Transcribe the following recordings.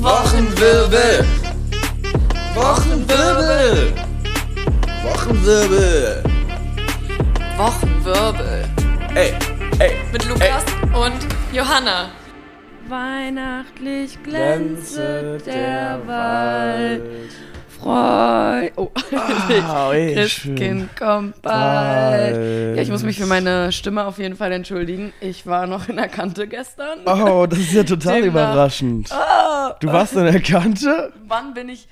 Wochenwirbel. Wochenwirbel. Wochenwirbel. Wochenwirbel. Ey, ey. Mit Lukas und Johanna. Weihnachtlich glänzet der Wald. Freu. Oh, Ah, ey, Christkind kommt bald. Bald. Ja, ich muss mich für meine Stimme auf jeden Fall entschuldigen. Ich war noch in der Kante gestern. Oh, das ist ja total überraschend. Ah, Du warst in der Kante? wann bin ich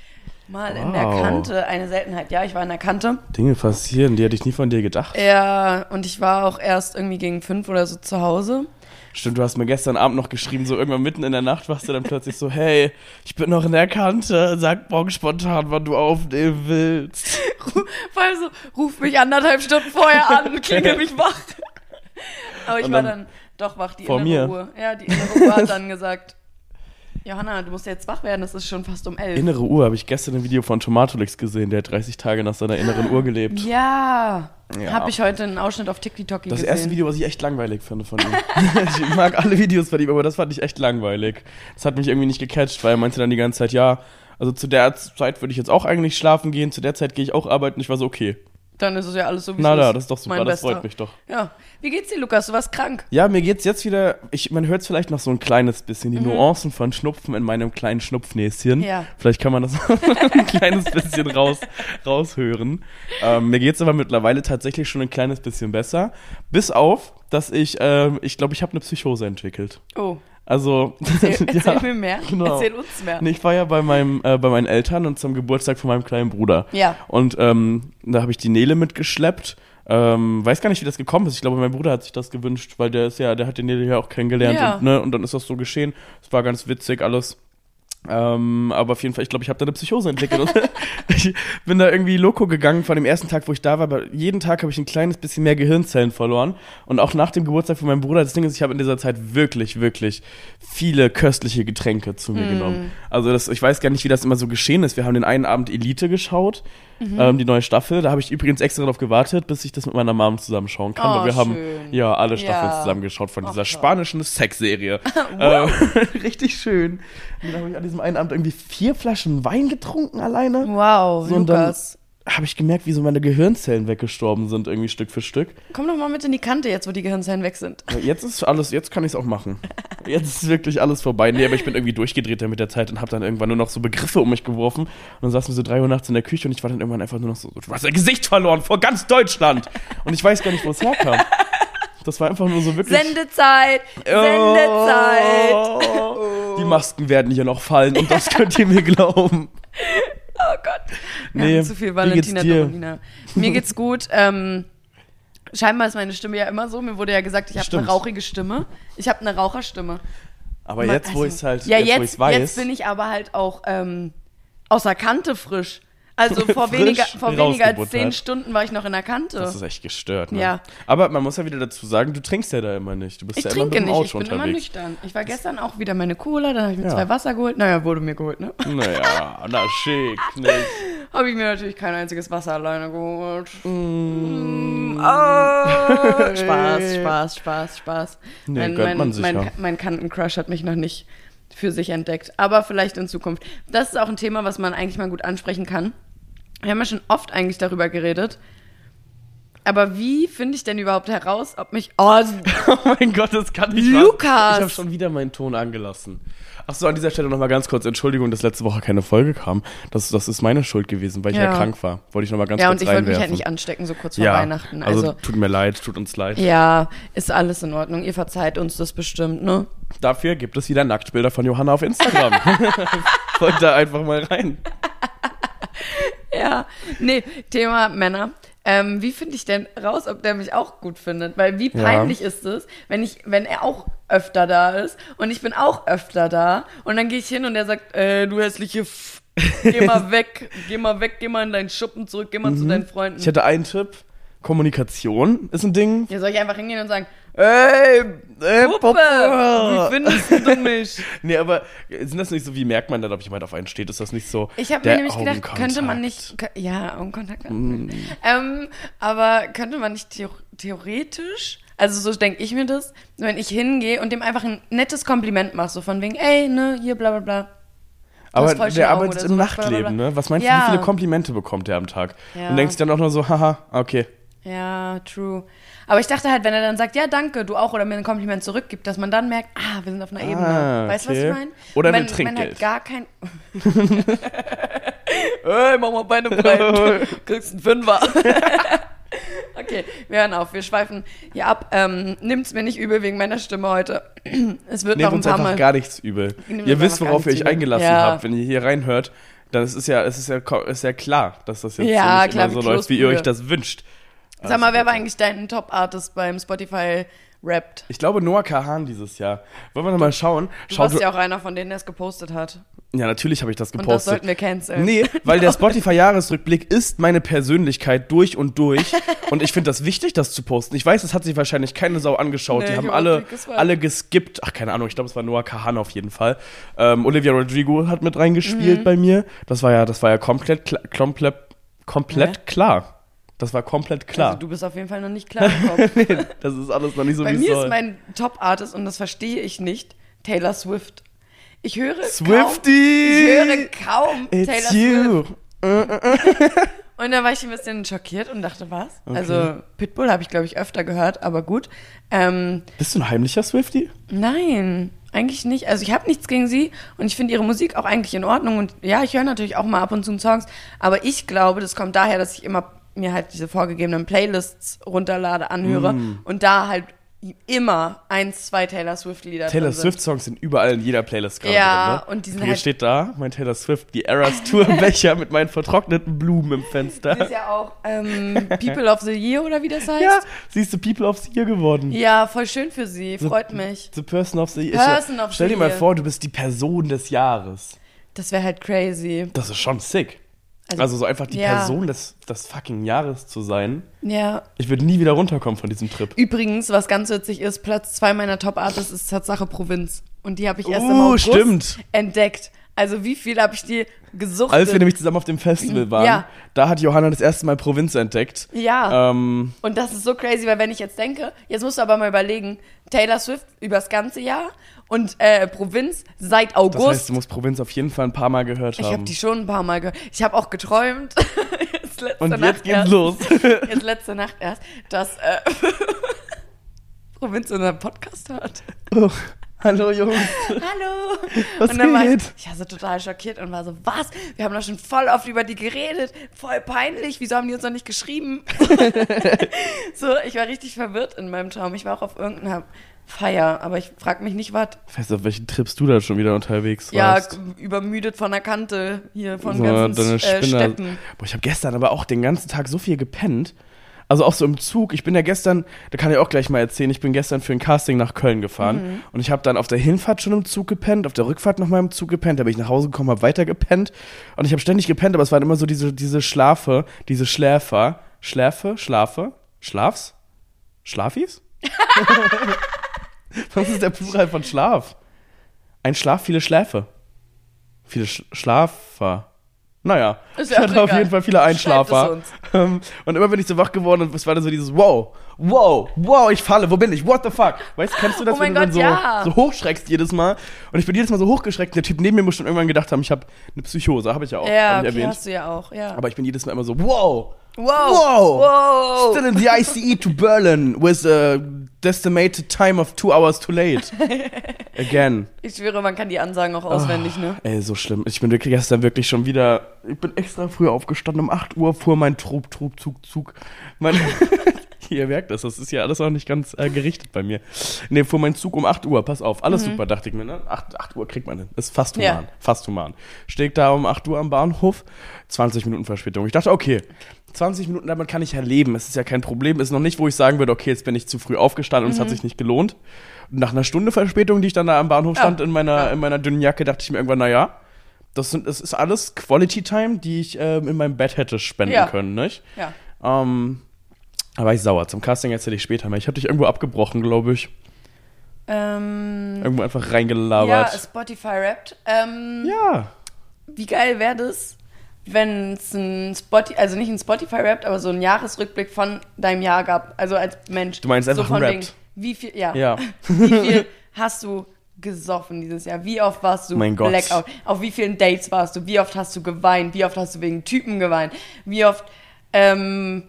mal in der Wow. Kante? Eine Seltenheit. Ja, ich war in der Kante. Dinge passieren, die hätte ich nie von dir gedacht. Ja, und ich war auch erst irgendwie gegen fünf oder so zu Hause. Stimmt, du hast mir gestern Abend noch geschrieben, so irgendwann mitten in der Nacht warst du dann plötzlich so, hey, ich bin noch in der Kante, sag morgen spontan, wann du aufnehmen willst. Allem so, ruf mich anderthalb Stunden vorher an, klingel mich wach. Aber ich Und war dann dann doch wach, die vor innere mir. Uhr. Ja, die innere Uhr hat dann gesagt, Johanna, du musst jetzt wach werden, es ist schon fast um elf. Innere Uhr, habe ich gestern ein Video von Tomatolix gesehen, der hat 30 Tage nach seiner inneren Uhr gelebt. ja, Ja. habe ich heute einen Ausschnitt auf TikTok Das gesehen. erste Video, was ich echt langweilig finde von ihm. ich mag alle Videos von ihm, aber das fand ich echt langweilig. Das hat mich irgendwie nicht gecatcht, weil er meinte dann die ganze Zeit, ja, also zu der Zeit würde ich jetzt auch eigentlich schlafen gehen, zu der Zeit gehe ich auch arbeiten. Ich war so, okay. Dann ist es ja alles so, wie Na es ist. das ist doch super, Mein das Bester. freut mich doch. Ja. Wie geht's dir, Lukas? Du warst krank. Ja, mir geht's jetzt wieder, ich, man hört es vielleicht noch so ein kleines bisschen, die Nuancen von Schnupfen in meinem kleinen Schnupfnäschen. Mhm. Ja. Vielleicht kann man das ein kleines bisschen raus, raushören. Ähm, mir geht's aber mittlerweile tatsächlich schon ein kleines bisschen besser. Bis auf, dass ich, ähm, ich glaube, ich habe eine Psychose entwickelt. Oh, Also, erzähl, erzähl ja, mir mehr. genau. Erzähl uns mehr. Ich war ja bei, meinem, äh, bei meinen Eltern und zum Geburtstag von meinem kleinen Bruder. Ja. Und ähm, da habe ich die Nele mitgeschleppt. Ähm, weiß gar nicht, wie das gekommen ist. Ich glaube, mein Bruder hat sich das gewünscht, weil der ist ja, der hat die Nele ja auch kennengelernt Ja. und, ne, und dann ist das so geschehen. Es war ganz witzig alles. Ähm, aber auf jeden Fall, ich glaube, ich habe da eine Psychose entwickelt. Ich bin da irgendwie loco gegangen von dem ersten Tag, wo ich da war. Aber jeden Tag habe ich ein kleines bisschen mehr Gehirnzellen verloren. Und auch nach dem Geburtstag von meinem Bruder, das Ding ist, ich habe in dieser Zeit wirklich, wirklich viele köstliche Getränke zu mir genommen. Also das, ich weiß gar nicht, wie das immer so geschehen ist. Wir haben den einen Abend Elite geschaut, ähm, die neue Staffel. Da habe ich übrigens extra darauf gewartet, bis ich das mit meiner Mom zusammenschauen kann. Oh, weil wir haben schön. ja alle Staffeln Ja. zusammengeschaut von Ach, dieser toll. spanischen Sexserie. ähm, richtig schön. Und dann habe ich an diesem einen Abend irgendwie vier Flaschen Wein getrunken alleine. Wow, So, Lukas. Habe ich gemerkt, wie so meine Gehirnzellen weggestorben sind, irgendwie Stück für Stück. Komm doch mal mit in die Kante jetzt, wo die Gehirnzellen weg sind. Jetzt ist alles, jetzt kann ich es auch machen. Jetzt ist wirklich alles vorbei. Nee, aber ich bin irgendwie durchgedreht mit der Zeit und habe dann irgendwann nur noch so Begriffe um mich geworfen. Und dann saßen wir so drei Uhr nachts in der Küche und ich war dann irgendwann einfach nur noch so, du hast dein Gesicht verloren vor ganz Deutschland. Und ich weiß gar nicht, wo es herkam. Das war einfach nur so wirklich. Sendezeit! Sendezeit! Oh, Die Masken werden hier noch fallen und das könnt ihr mir glauben. Oh Gott. Wir Nee, zu viel Valentina? Dorolina. Mir geht's gut. Ähm, scheinbar ist meine Stimme ja immer so. Mir wurde ja gesagt, ich habe eine rauchige Stimme. Ich habe eine Raucherstimme. Aber Man- jetzt, wo also- ich es halt, Ja, jetzt, wo jetzt, weiß, jetzt bin ich aber halt auch ähm, außer Kante frisch. Also vor, weniger, vor weniger als zehn Stunden war ich noch in der Kante. das ist echt gestört. Ne? Ja. Aber man muss ja wieder dazu sagen, du trinkst ja da immer nicht. Du bist ich ja immer mit dem nicht, Auto ich bin immer nüchtern. Ich war gestern auch wieder meine Cola, dann habe ich mir Ja. zwei Wasser geholt. Naja, wurde mir geholt, ne? Naja, na schick, nicht. Habe ich mir natürlich kein einziges Wasser alleine geholt. Mm. Oh, Spaß, Spaß, Spaß, Spaß. Nee, mein, mein, man sich mein, ja. mein Kantencrush hat mich noch nicht für sich entdeckt. Aber vielleicht in Zukunft. Das ist auch ein Thema, was man eigentlich mal gut ansprechen kann. Wir haben ja schon oft eigentlich darüber geredet. Aber wie finde ich denn überhaupt heraus, ob mich. Oh, Oh mein Gott, das kann nicht Lukas! wahr- Ich habe schon wieder meinen Ton angelassen. Achso, an dieser Stelle nochmal ganz kurz Entschuldigung, dass letzte Woche keine Folge kam. Das, das ist meine Schuld gewesen, weil ich ja, Ja. krank war. Wollte ich nochmal ganz ja, und kurz ich wollte mich halt nicht anstecken, so kurz vor ja, Weihnachten. Also, Also, tut mir leid, tut uns leid. ja, ist alles in Ordnung. Ihr verzeiht uns das bestimmt, ne? Dafür gibt es wieder Nacktbilder von Johanna auf Instagram. Folgt da einfach mal rein. Ja, nee, Thema Männer. Ähm, wie finde ich denn raus, ob der mich auch gut findet? Weil wie Ja. peinlich ist es, wenn ich, wenn er auch öfter da ist und ich bin auch öfter da und dann gehe ich hin und er sagt, äh, du hässliche F geh mal weg, geh mal weg, geh mal in deinen Schuppen zurück, geh mal zu deinen Freunden. Ich hätte einen Tipp. Kommunikation ist ein Ding. ja, soll ich einfach hingehen und sagen, Ey, ey, Puppe, wie findest du mich? Nee, aber sind das nicht so, wie merkt man dann, ob jemand auf einen steht? Ist das nicht so? Ich habe der mir nämlich gedacht, könnte man nicht, ja, Augenkontakt. Mm. Ähm, aber könnte man nicht theo theoretisch, Also so denke ich mir das, wenn ich hingehe und dem einfach ein nettes Kompliment mache, so von wegen, ey, ne, hier, bla bla bla. Aber der arbeitet oder im so, Nachtleben, ne? Was meinst du, Ja. wie viele Komplimente bekommt er am Tag? Ja. Und denkst dann auch nur so, haha, okay. Ja, true. Aber ich dachte halt, wenn er dann sagt, ja, danke, du auch, oder mir ein Kompliment zurückgibt, dass man dann merkt, ah, wir sind auf einer Ebene. Ah, Weißt du, was okay. ich meine? Oder wenn, mit Wenn halt Trinkgeld. gar kein... Ey, mach mal Beine breit. Kriegst einen Fünfer. okay, wir hören auf. Wir schweifen hier ab. Ähm, nimmt's mir nicht übel wegen meiner Stimme heute. Es wird Nehmt noch ein uns paar einfach Mal... gar nichts übel. Ihr wisst, worauf ihr euch übel. eingelassen Ja. habt, wenn ihr hier reinhört. Dann ist es ja, es ist ja, ist ja klar, dass das jetzt Ja, so nicht klar, immer so läuft, wie ihr euch das wünscht. Sag mal, wer war eigentlich dein Top-Artist beim Spotify Rapped? Ich glaube Noah Kahan dieses Jahr. Wollen wir noch mal schauen? Du Schaut, warst ja auch einer von denen, der es gepostet hat. ja, natürlich habe ich das Und das gepostet. sollten wir canceln. Nee, weil der Spotify-Jahresrückblick ist meine Persönlichkeit durch und durch. Und ich finde das wichtig, das zu posten. Ich weiß, es hat sich wahrscheinlich keine Sau angeschaut. Nee, die haben alle, alle geskippt. Ach, keine Ahnung, ich glaube, es war Noah Kahan auf jeden Fall. Ähm, Olivia Rodrigo hat mit reingespielt Mhm. bei mir. Das war ja, das war ja komplett, komplett, komplett Hä? klar. Das war komplett klar. Also du bist auf jeden Fall noch nicht klar im Kopf. das ist alles noch nicht so, Bei wie es mir soll. ist mein Top-Artist, und das verstehe ich nicht, Taylor Swift. Ich höre kaum, Swifty! ich höre kaum It's Taylor you! Swift. Und dann war ich ein bisschen schockiert und dachte, was? Also Pitbull habe ich, glaube ich, öfter gehört, aber gut. Ähm, Bist du ein heimlicher Swifty? nein, eigentlich nicht. Also ich habe nichts gegen sie und ich finde ihre Musik auch eigentlich in Ordnung. Und ja, ich höre natürlich auch mal ab und zu Songs, aber ich glaube, das kommt daher, dass ich immer mir halt diese vorgegebenen Playlists runterlade, anhöre Mm. und da halt immer eins, zwei Taylor Swift-Lieder Taylor. Swift-Songs sind überall in jeder Playlist gerade Ja, drin. Ne? und die sind Hier halt- steht da, mein Taylor Swift, die Eras Tour Becher mit meinen vertrockneten Blumen im Das Fenster. ist ja auch ähm, People of the Year oder wie das heißt. Ja, siehst du, People of the Year geworden. Ja, voll schön für sie, freut mich. The Person of the Year. Person Ich- of Stell the dir mal vor, du bist die Person des Jahres. Das wäre halt crazy. Das ist schon sick. Also, Also so einfach die ja. Person des, des fucking Jahres zu sein. Ja. Ich würde nie wieder runterkommen von diesem Trip. Übrigens, was ganz witzig ist, Platz zwei meiner Top-Artists ist Tatsache Provinz. Und die habe ich erst im Uh, August stimmt. entdeckt. Also wie viel habe ich die gesucht? Als wir nämlich zusammen auf dem Festival waren, Ja. da hat Johanna das erste Mal Provinz entdeckt. Ja. Ähm, Und das ist so crazy, weil wenn ich jetzt denke, jetzt musst du aber mal überlegen, Taylor Swift übers ganze Jahr und äh, Provinz seit das August. heißt, du musst Provinz auf jeden Fall ein paar Mal gehört ich haben. habe die schon ein paar Mal gehört. Ich habe auch geträumt. jetzt letzte Und Nacht jetzt geht's erst, los. Jetzt letzte Nacht erst, dass äh, Provinz unseren Podcast hört. Oh, hallo Jungs. Hallo! Was und dann war ich, ich war so total schockiert und war so, was? Wir haben doch schon voll oft über die geredet. Voll peinlich. Wieso haben die uns noch nicht geschrieben? so, ich war richtig verwirrt in meinem Traum. Ich war auch auf irgendeiner Feier, aber ich frag mich nicht, was. Ich weiß auf welchen Trips du da schon wieder unterwegs Ja, warst. g- übermüdet von der Kante hier von So, ganzen deine äh. Steppen. Boah, ich habe gestern aber auch den ganzen Tag so viel gepennt. Also auch so im Zug. Ich bin ja gestern, da kann ich auch gleich mal erzählen, ich bin gestern für ein Casting nach Köln gefahren Mhm. und ich habe dann auf der Hinfahrt schon im Zug gepennt, auf der Rückfahrt nochmal im Zug gepennt, da bin ich nach Hause gekommen, habe weiter gepennt und ich habe ständig gepennt, aber es waren immer so diese, diese Schlafe, diese Schläfer, Schläfe, Schlafe, Schlafs, Schlafis? Was ist der Plural von Schlaf? Ein Schlaf, viele Schläfe. Viele Sch Schlafer. Naja, ich hatte auf jeden Fall viele Einschlafer. Ähm, Und immer wenn ich so wach geworden bin, es war dann so dieses Wow, wow, wow, ich falle, wo bin ich? What the fuck? Weißt du, kennst du das, Oh mein wenn du Gott, dann so, ja. so hochschreckst jedes Mal? Und ich bin jedes Mal so hochgeschreckt. Der Typ neben mir muss schon irgendwann gedacht haben, ich habe eine Psychose, habe ich ja auch Ja, okay, erwähnt. hast du ja auch, ja. Aber ich bin jedes Mal immer so, wow, wow! wow, Wow! still in the ICE to Berlin with a estimated time of two hours too late. Again. Ich schwöre, man kann die Ansagen auch auswendig, ne? Ey, so schlimm. Ich bin wirklich gestern wirklich schon wieder. Ich bin extra früh aufgestanden. Um 8 Uhr fuhr mein Trub, Trub, Zug, Zug. Mein, Ihr merkt das, das ist ja alles auch nicht ganz äh, gerichtet bei mir. Nee, fuhr mein Zug um 8 Uhr, pass auf, alles super, dachte ich mir, ne? 8, 8 Uhr kriegt man hin. Ist fast Ja. human. Fast human. Steht da um 8 Uhr am Bahnhof, 20 Minuten Verspätung. Ich dachte, okay, 20 Minuten, damit kann ich ja leben. Es ist ja kein Problem. Ist noch nicht, wo ich sagen würde, okay, jetzt bin ich zu früh aufgestanden und es hat sich nicht gelohnt. Nach einer Stunde Verspätung, die ich dann da am Bahnhof Ja. stand in meiner, in meiner dünnen Jacke, dachte ich mir irgendwann, naja, das, sind, das ist alles Quality Time, die ich ähm, in meinem Bett hätte spenden Ja. können, nicht? Ja. Ähm, da war ich sauer. Zum Casting erzähle ich später mal. Ich habe dich irgendwo abgebrochen, glaube ich. Ähm, Irgendwo einfach ja, reingelabert. Spotify rappt. Ähm, Ja. Wie geil wäre das, wenn es ein Spotify, also nicht ein Spotify-Rap, aber so ein Jahresrückblick von deinem Jahr gab, also als Mensch. Du meinst so einfach wegen, Rap? Wie viel, ja. Ja. Wie viel hast du gesoffen dieses Jahr? Wie oft warst du Mein Gott. Blackout? Auf wie vielen Dates warst du? Wie oft hast du geweint? Wie oft hast du wegen Typen geweint? Wie oft, ähm,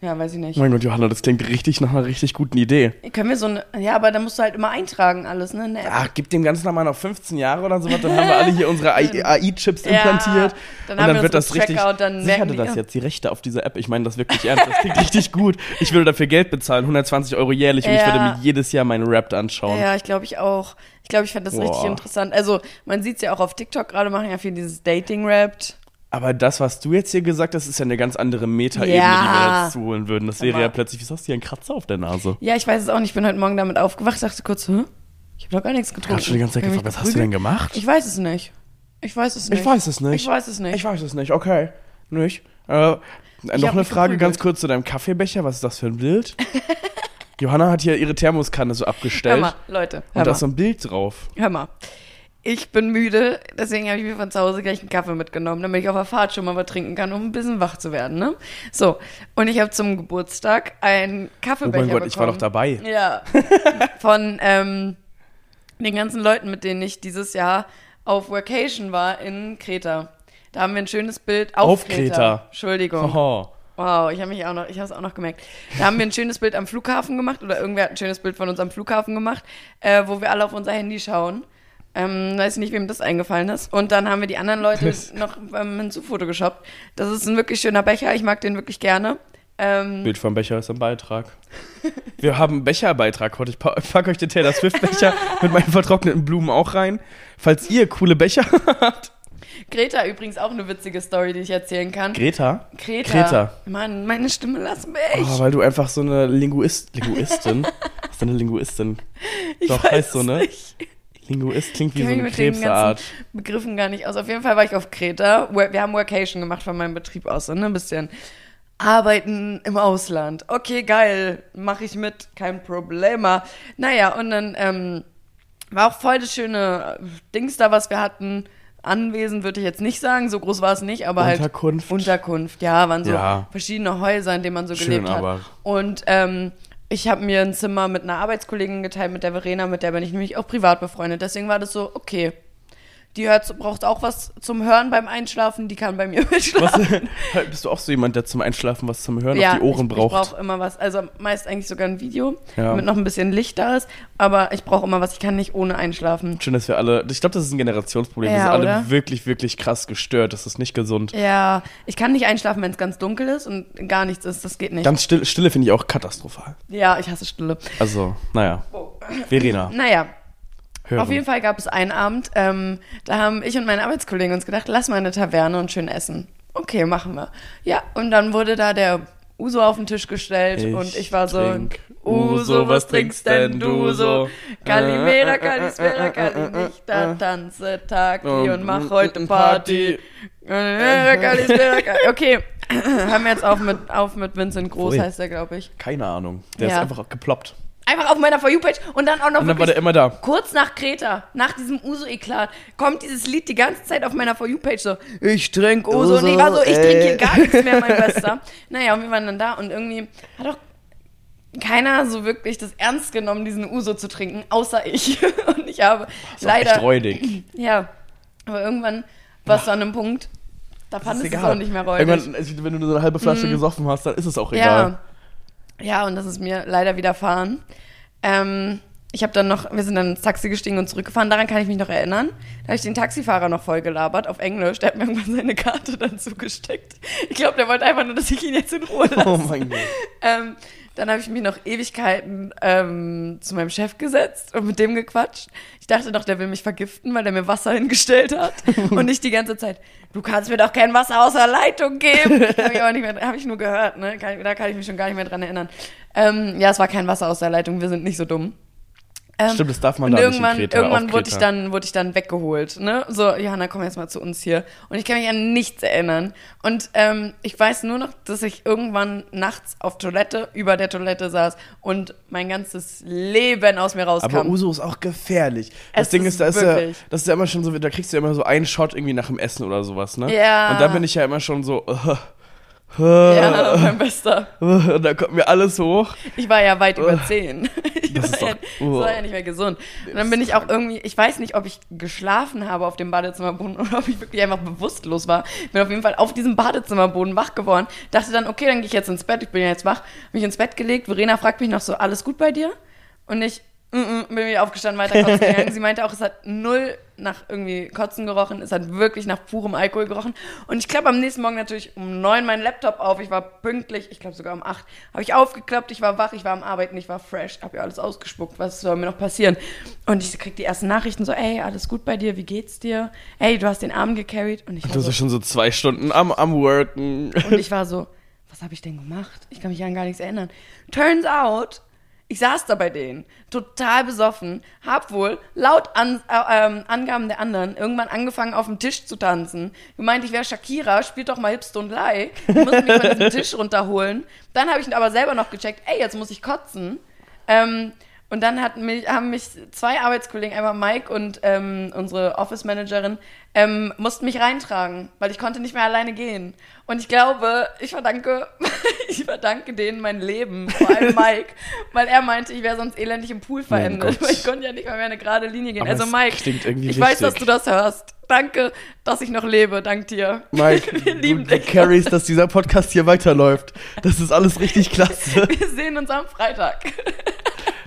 ja, weiß ich nicht. Mein Gott, Johanna, das klingt richtig nach einer richtig guten Idee. Können wir so eine, ja, aber da musst du halt immer eintragen alles, ne? App. Ach, gib dem Ganzen nochmal noch 15 Jahre oder sowas, dann haben wir alle hier unsere AI-Chips Ja, implantiert. dann und dann wir wird das richtig. Checkout, dann merken die- das jetzt, die Rechte auf dieser App. Ich meine das wirklich ernst. Das klingt richtig gut. Ich würde dafür Geld bezahlen, 120 Euro jährlich, und ich Ja. würde mir jedes Jahr meinen Rap anschauen. Ja, ich glaube ich auch. Ich glaube, ich fände das richtig Boah. interessant. Also, man sieht es ja auch auf TikTok gerade, machen ja viel dieses Dating-Rap. Aber das, was du jetzt hier gesagt hast, ist ja eine ganz andere Metaebene, Ja. die wir jetzt holen würden. Das wäre Aber- ja plötzlich, wieso hast du hier einen Kratzer auf der Nase? Ja, ich weiß es auch nicht. Ich bin heute Morgen damit aufgewacht, dachte kurz, hä? Ich habe doch gar nichts getrunken. Hast schon die ganze Zeit gefragt, was hast du denn gemacht? Ich weiß es nicht. Ich weiß es nicht. Ich weiß es nicht. Ich weiß es nicht. Ich weiß es nicht, okay. Nicht? Äh, noch eine Frage geprügelt. ganz kurz zu deinem Kaffeebecher. Was ist das für ein Bild? Johanna hat hier ihre Thermoskanne so Hör abgestellt. mal, Leute, hör und da ist so ein Bild drauf. Hör mal. Ich bin müde, deswegen habe ich mir von zu Hause gleich einen Kaffee mitgenommen, damit ich auf der Fahrt schon mal was trinken kann, um ein bisschen wach zu werden, ne? So, und ich habe zum Geburtstag einen Oh Kaffeebecher mein Gott, ich war bekommen. doch dabei. Ja. Von ähm, den ganzen Leuten, mit denen ich dieses Jahr auf Vacation war in Kreta. Da haben wir ein schönes Bild auf, Auf Kreta. Entschuldigung. Oh. Wow, ich habe mich auch noch, ich habe es auch noch gemerkt. Da haben wir ein schönes Bild am Flughafen gemacht oder irgendwer hat ein schönes Bild von uns am Flughafen gemacht, äh, wo wir alle auf unser Handy schauen. Ähm, weiß nicht, wem das eingefallen ist. Und dann haben wir die anderen Leute noch ähm, hinzufotogeshoppt. Das ist ein wirklich schöner Becher. Ich mag den wirklich gerne. Ähm, Bild vom Becher ist ein Beitrag. Wir haben einen Becherbeitrag heute. Ich pa- packe euch den Taylor Swift-Becher mit meinen vertrockneten Blumen auch rein. Falls ihr coole Becher habt. Greta übrigens auch eine witzige Story, die ich erzählen kann. Greta? Greta. Greta. Mann, meine Stimme lass mich. Oh, weil du einfach so eine Linguist, Linguistin. Was ist denn eine Linguistin? ich doch, heißt so, ne? Nicht. Linguist klingt wie so eine Krebsart. Begriffen gar nicht aus. Auf jeden Fall war ich auf Kreta. Wir haben Workation gemacht von meinem Betrieb aus, so, ne? Ein bisschen arbeiten im Ausland. Okay, geil. Mache ich mit. Kein Problema. Naja, und dann ähm, war auch voll das schöne Dings da, was wir hatten. Anwesen würde ich jetzt nicht sagen, so groß war es nicht, aber Unterkunft. halt Unterkunft, ja, waren so Ja. verschiedene Häuser, in denen man so Schön, gelebt hat. aber- Und ähm, ich habe mir ein Zimmer mit einer Arbeitskollegin geteilt, mit der Verena, mit der bin ich nämlich auch privat befreundet. Deswegen war das so, okay. Die hört, braucht auch was zum Hören beim Einschlafen, die kann bei mir mitschlafen. Was, bist du auch so jemand, der zum Einschlafen was zum Hören ja, auf die Ohren ich, braucht? Ich brauche immer was. Also meist eigentlich sogar ein Video, Ja. damit noch ein bisschen Licht da ist. Aber ich brauche immer was. Ich kann nicht ohne einschlafen. Schön, dass wir alle. Ich glaube, das ist ein Generationsproblem. wir Ja, sind alle oder? wirklich, wirklich krass gestört. Das ist nicht gesund. Ja, ich kann nicht einschlafen, wenn es ganz dunkel ist und gar nichts ist. Das geht nicht. Ganz still, Stille finde ich auch katastrophal. ja, ich hasse Stille. Also, naja. Verena, Naja, hören. Auf jeden Fall gab es einen Abend, ähm, da haben ich und meine Arbeitskollegen uns gedacht, lass mal in eine Taverne und schön essen. Okay, machen wir. Ja, und dann wurde da der Uso auf den Tisch gestellt Ich und ich war so, Uso, was trinkst denn du so? Kalimera, Kalispera, Kalinichta, tanze Tag und mach heute Party. Kalimera, Kalispera, Kali- Okay, hören wir jetzt auf mit, auf mit Vincent Groß, heißt der, glaube ich. Keine Ahnung. Der ist einfach geploppt. Einfach auf meiner For You-Page und dann auch noch Und dann war der immer da. Kurz nach Kreta, nach diesem Uso-Eklat, kommt dieses Lied die ganze Zeit auf meiner For You-Page so, ich trink Uso. Uso, und ich war so, ich trinke hier gar nichts mehr, mein Bester. Naja, und wir waren dann da und irgendwie hat auch keiner so wirklich das ernst genommen, diesen Uso zu trinken, außer ich. Und ich habe auch leider, echt räudig. ja, aber irgendwann war es an einem Punkt, da fandest du es auch nicht mehr räudig. Irgendwann, also, wenn du nur so eine halbe Flasche gesoffen hast, dann ist es auch egal. Ja. Ja, und das ist mir leider widerfahren. Ähm, ich habe dann noch, wir sind dann ins Taxi gestiegen und zurückgefahren, daran kann ich mich noch erinnern. Da habe ich den Taxifahrer noch voll gelabert auf Englisch. Der hat mir irgendwann seine Karte dann zugesteckt. Ich glaube, der wollte einfach nur, dass ich ihn jetzt in Ruhe lasse. Oh mein Gott. Ähm, dann habe ich mich noch Ewigkeiten ähm, zu meinem Chef gesetzt und mit dem gequatscht. Ich dachte doch, der will mich vergiften, weil der mir Wasser hingestellt hat und nicht die ganze Zeit. Du kannst mir doch kein Wasser aus der Leitung geben. Habe ich aber nicht mehr, habe ich nur gehört. Ne? Kann, ich- da kann ich mich schon gar nicht mehr dran erinnern. Ähm, ja, es war kein Wasser aus der Leitung. Wir sind nicht so dumm. Ähm, Stimmt, das darf man da irgendwann, nicht in Kreta, irgendwann wurde ich dann wurde ich dann weggeholt, ne? So, Johanna, komm jetzt mal zu uns hier. Und ich kann mich an nichts erinnern. Und ähm, ich weiß nur noch, dass ich irgendwann nachts auf Toilette über der Toilette saß und mein ganzes Leben aus mir rauskam. Aber Uso ist auch gefährlich. Das Es Ding ist da ist ja, das ist ja immer schon so, da kriegst du ja immer so einen Shot irgendwie nach dem Essen oder sowas, ne? Ja. Und dann bin ich ja immer schon so, ja, mein Bester. und da kommt mir alles hoch. Ich war ja weit über zehn. Ich Das war, ja, doch- das war ja nicht mehr gesund. Und dann bin ich auch irgendwie, ich weiß nicht, ob ich geschlafen habe auf dem Badezimmerboden oder ob ich wirklich einfach bewusstlos war. Ich bin auf jeden Fall auf diesem Badezimmerboden wach geworden. Dachte dann, okay, dann gehe ich jetzt ins Bett. Ich bin ja jetzt wach. Mich ins Bett gelegt. Verena fragt mich noch so, alles gut bei dir? Und ich mm -mm, bin wieder aufgestanden, weiter kotzen gegangen. Sie meinte auch, es hat null nach irgendwie Kotzen gerochen. Es hat wirklich nach purem Alkohol gerochen. Und ich klappe am nächsten Morgen natürlich um neun meinen Laptop auf. Ich war pünktlich, ich glaube sogar um acht. Habe ich aufgeklappt, ich war wach, ich war am Arbeiten, ich war fresh. Habe ja alles ausgespuckt, was soll mir noch passieren? Und ich krieg die ersten Nachrichten so, ey, alles gut bei dir, wie geht's dir? Ey, du hast den Arm gecarried. Und ich war Du so, schon so zwei Stunden am, am Worken. und ich war so, was habe ich denn gemacht? Ich kann mich an gar nichts erinnern. Turns out, ich saß da bei denen, total besoffen, hab wohl laut an, äh, ähm, Angaben der anderen irgendwann angefangen auf dem Tisch zu tanzen. Gemeint, ich wäre Shakira, spielt doch mal Hips und Lie. Ich musste mich von diesem Tisch runterholen. Dann habe ich aber selber noch gecheckt, ey, jetzt muss ich kotzen. Ähm, und dann hat mich, haben mich zwei Arbeitskollegen, einmal Mike und ähm, unsere Office-Managerin, ähm, mussten mich reintragen, weil ich konnte nicht mehr alleine gehen. Und ich glaube, ich verdanke, ich verdanke denen mein Leben, vor allem Mike, weil er meinte, ich wäre sonst elendig im Pool verendet, weil ich konnte ja nicht mal mehr eine gerade Linie gehen. Aber also Mike, ich weiß, wichtig. dass du das hörst. Danke, dass ich noch lebe, dank dir. Mike, Wir lieben du dich. carries, dass dieser Podcast hier weiterläuft. Das ist alles richtig klasse. Wir sehen uns am Freitag.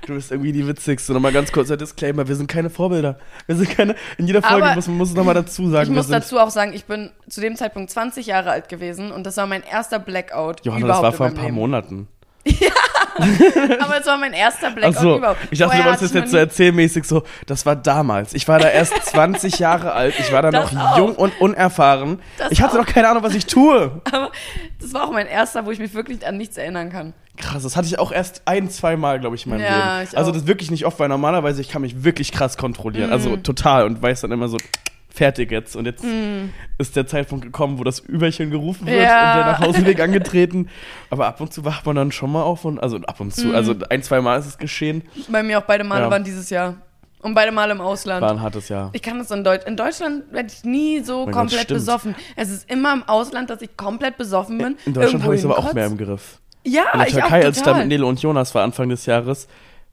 Du bist irgendwie die witzigste. Nochmal ganz kurzer Disclaimer, wir sind keine Vorbilder. Wir sind keine, in jeder Folge Aber muss man muss es nochmal dazu sagen, Ich muss dazu auch sagen, ich bin zu dem Zeitpunkt 20 Jahre alt gewesen und das war mein erster Blackout Johanna, das überhaupt war vor in ein paar Leben. Monaten. Aber es war mein erster Blackout Ach so, überhaupt. ich dachte, du Vorher wolltest das ich jetzt so erzählmäßig so, das war damals. Ich war da erst 20 Jahre alt, ich war da Das noch auch. jung und unerfahren. Das ich hatte auch. noch keine Ahnung, was ich tue. Aber das war auch mein erster, wo ich mich wirklich an nichts erinnern kann. Krass, das hatte ich auch erst ein, zwei Mal, glaube ich, in meinem Ja, Leben. Also das wirklich nicht oft, weil normalerweise ich kann mich wirklich krass kontrollieren. Mhm. Also total und weiß dann immer so, fertig jetzt. Und jetzt Mhm. ist der Zeitpunkt gekommen, wo das Überchen gerufen wird Ja. und der Nachhauseweg angetreten. Aber ab und zu wacht man dann schon mal auf und, also ab und zu, Mhm. also ein, zwei Mal ist es geschehen. Bei mir auch beide Male Ja. waren dieses Jahr. Und beide Male im Ausland. War ein hartes Jahr. Ich kann das in Deutschland. In Deutschland werde ich nie so Mein Gott, komplett stimmt. besoffen. Es ist immer im Ausland, dass ich komplett besoffen bin. In Deutschland habe ich es aber auch mehr im Griff. Ja, In der ich Türkei, auch als ich da total. mit Nele und Jonas war Anfang des Jahres,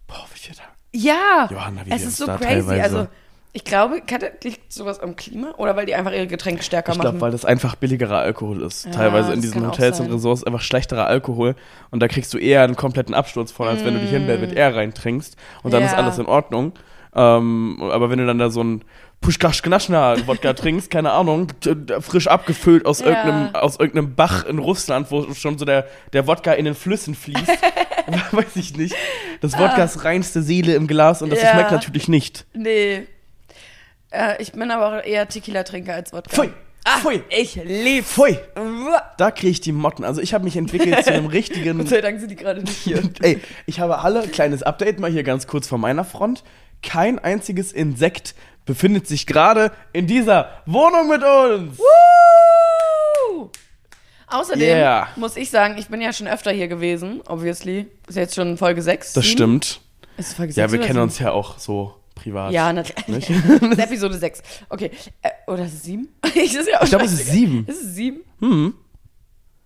boah, wie viel da. Ja, Johanna, wie es ist so da crazy. teilweise- Also, ich glaube, liegt sowas am Klima oder weil die einfach ihre Getränke stärker Ich machen? glaube, weil das einfach billigerer Alkohol ist. Ja, Teilweise in diesen Hotels und sein. Resorts einfach schlechterer Alkohol. Und da kriegst du eher einen kompletten Absturz von, als wenn du dich in Belvedere Air reintrinkst. Und dann Ja. ist alles in Ordnung. Ähm, aber wenn du dann da so ein Pushkash Gnaschna Wodka trinkst, keine Ahnung, frisch abgefüllt aus, Ja. irgendeinem, aus irgendeinem Bach in Russland, wo schon so der, der Wodka in den Flüssen fließt, weiß ich nicht. Das Wodka ist reinste Seele im Glas und das Ja. schmeckt natürlich nicht. Nee. Äh, ich bin aber auch eher Tequila-Trinker als Wodka. Pfui! Ah, Pfui! Ich lieb. Pfui! Da kriege ich die Motten. Also ich habe mich entwickelt zu einem richtigen. Gott sei Dank sind die gerade nicht hier. Ey, ich habe alle, kleines Update mal hier ganz kurz von meiner Front. Kein einziges Insekt befindet sich gerade in dieser Wohnung mit uns. Woo! Außerdem Yeah. muss ich sagen, ich bin ja schon öfter hier gewesen, obviously. Ist jetzt schon Folge 6. Das stimmt. Ist Folge 6 Ja, wir kennen uns ja auch so privat. Ja, natürlich. Das ist Episode 6. Okay. Äh, oder ist es 7? ich ist ja Ich glaube, es ist scheißegal. sieben. Ist es 7? Hm.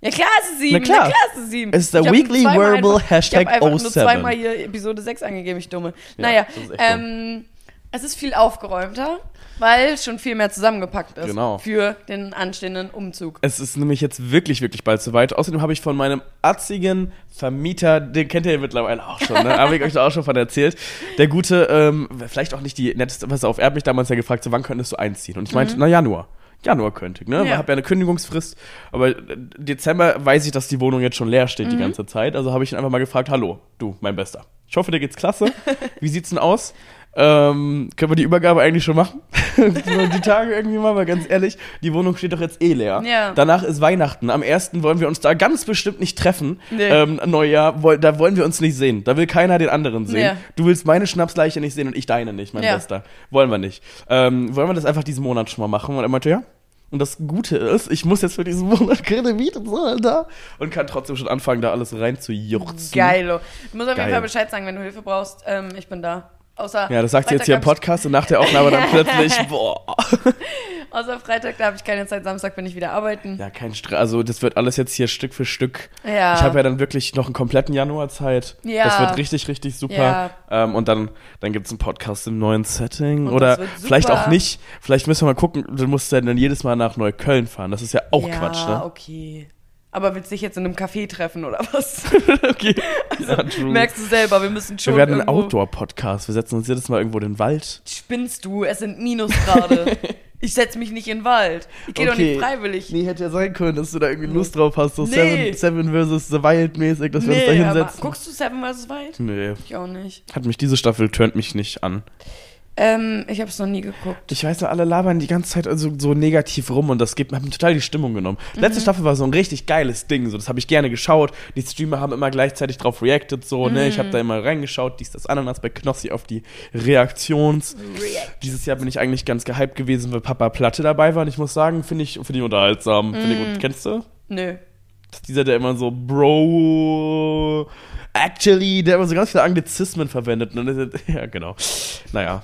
Ja, klar ist es 7. Na klar. ist es 7. Es ist der Weekly Verbal einfach- Hashtag Ich habe einfach nur 07. zweimal hier Episode 6 angegeben, ich dumme. Ja, naja, ist ähm, es ist viel aufgeräumter, weil schon viel mehr zusammengepackt ist Genau. für den anstehenden Umzug. Es ist nämlich jetzt wirklich, wirklich bald soweit. Außerdem habe ich von meinem atzigen Vermieter, den kennt ihr ja mittlerweile auch schon, ne? habe ich euch da auch schon von erzählt. Der gute, ähm, vielleicht auch nicht die netteste, pass auf, er hat mich damals ja gefragt, so wann könntest du einziehen? Und ich meinte, na Januar. Januar könnte ich, ne? Mhm. Ja. Ich habe ja eine Kündigungsfrist, aber äh, Dezember weiß ich, dass die Wohnung jetzt schon leer steht Mhm. die ganze Zeit. Also habe ich ihn einfach mal gefragt, hallo, du, mein Bester. Ich hoffe, dir geht's klasse. Wie sieht's denn aus? Ähm, können wir die Übergabe eigentlich schon machen? Die Tage irgendwie mal, weil ganz ehrlich, die Wohnung steht doch jetzt eh leer. Ja. Danach ist Weihnachten. Am ersten wollen wir uns da ganz bestimmt nicht treffen. Nee. Ähm, Neujahr, da wollen wir uns nicht sehen. Da will keiner den anderen sehen. Ja. Du willst meine Schnapsleiche nicht sehen und ich deine nicht, mein Ja. Bester. Wollen wir nicht. Ähm, wollen wir das einfach diesen Monat schon mal machen? Und er meinte, ja. Und das Gute ist, ich muss jetzt für diesen Monat keine Miete zahlen da und kann trotzdem schon anfangen, da alles rein zu juchzen. Geilo. Du musst auf jeden Geil. Fall Bescheid sagen, wenn du Hilfe brauchst. Ähm, ich bin da. Außer Ja, das sagt sie jetzt hier im Freitag Podcast und nach der Aufnahme dann plötzlich, boah. Außer Freitag, da habe ich keine Zeit. Samstag bin ich wieder arbeiten. Ja, kein Stress. Also, das wird alles jetzt hier Stück für Stück. Ja. Ich habe ja dann wirklich noch einen kompletten Januar Zeit. Ja. Das wird richtig, richtig super. Ja. Ähm, und dann, dann gibt's einen Podcast im neuen Setting. Und Oder vielleicht auch nicht. Vielleicht müssen wir mal gucken. Du musst ja dann jedes Mal nach Neukölln fahren. Das ist ja auch ja, Quatsch, ne? okay. Aber willst du dich jetzt in einem Café treffen oder was? okay. ja, true. Merkst du selber, wir müssen schon wir werden ein. Outdoor-Podcast. Wir setzen uns jedes Mal irgendwo in den Wald. Spinnst du? Es sind Minusgrade. ich setz mich nicht in den Wald. Ich gehe doch nicht freiwillig. Nee, hätte ja sein können, dass du da irgendwie Lust drauf hast. So Nee. Seven, Seven vs. The Wild mäßig, dass wir uns da hinsetzen. guckst du Seven vs. Wild? Nee. Ich auch nicht. Hat mich diese Staffel turnt mich nicht an. Ähm, ich habe es noch nie geguckt. Ich weiß alle labern die ganze Zeit also so negativ rum und das gibt mir hat mir total die Stimmung genommen. Letzte Mhm. Staffel war so ein richtig geiles Ding, so das habe ich gerne geschaut. Die Streamer haben immer gleichzeitig drauf reacted so, ne? Ich habe Mhm. da immer reingeschaut, dies das Ananas bei Knossi auf die Reaktions. Dieses Jahr bin ich eigentlich ganz gehypt gewesen, weil Papa Platte dabei war und ich muss sagen, finde ich finde ich unterhaltsam, finde ich Mhm. gut. Kennst du? Nö. Das ist dieser, der immer so Bro Actually, der immer so ganz viele Anglizismen verwendet. Ja, genau. Naja.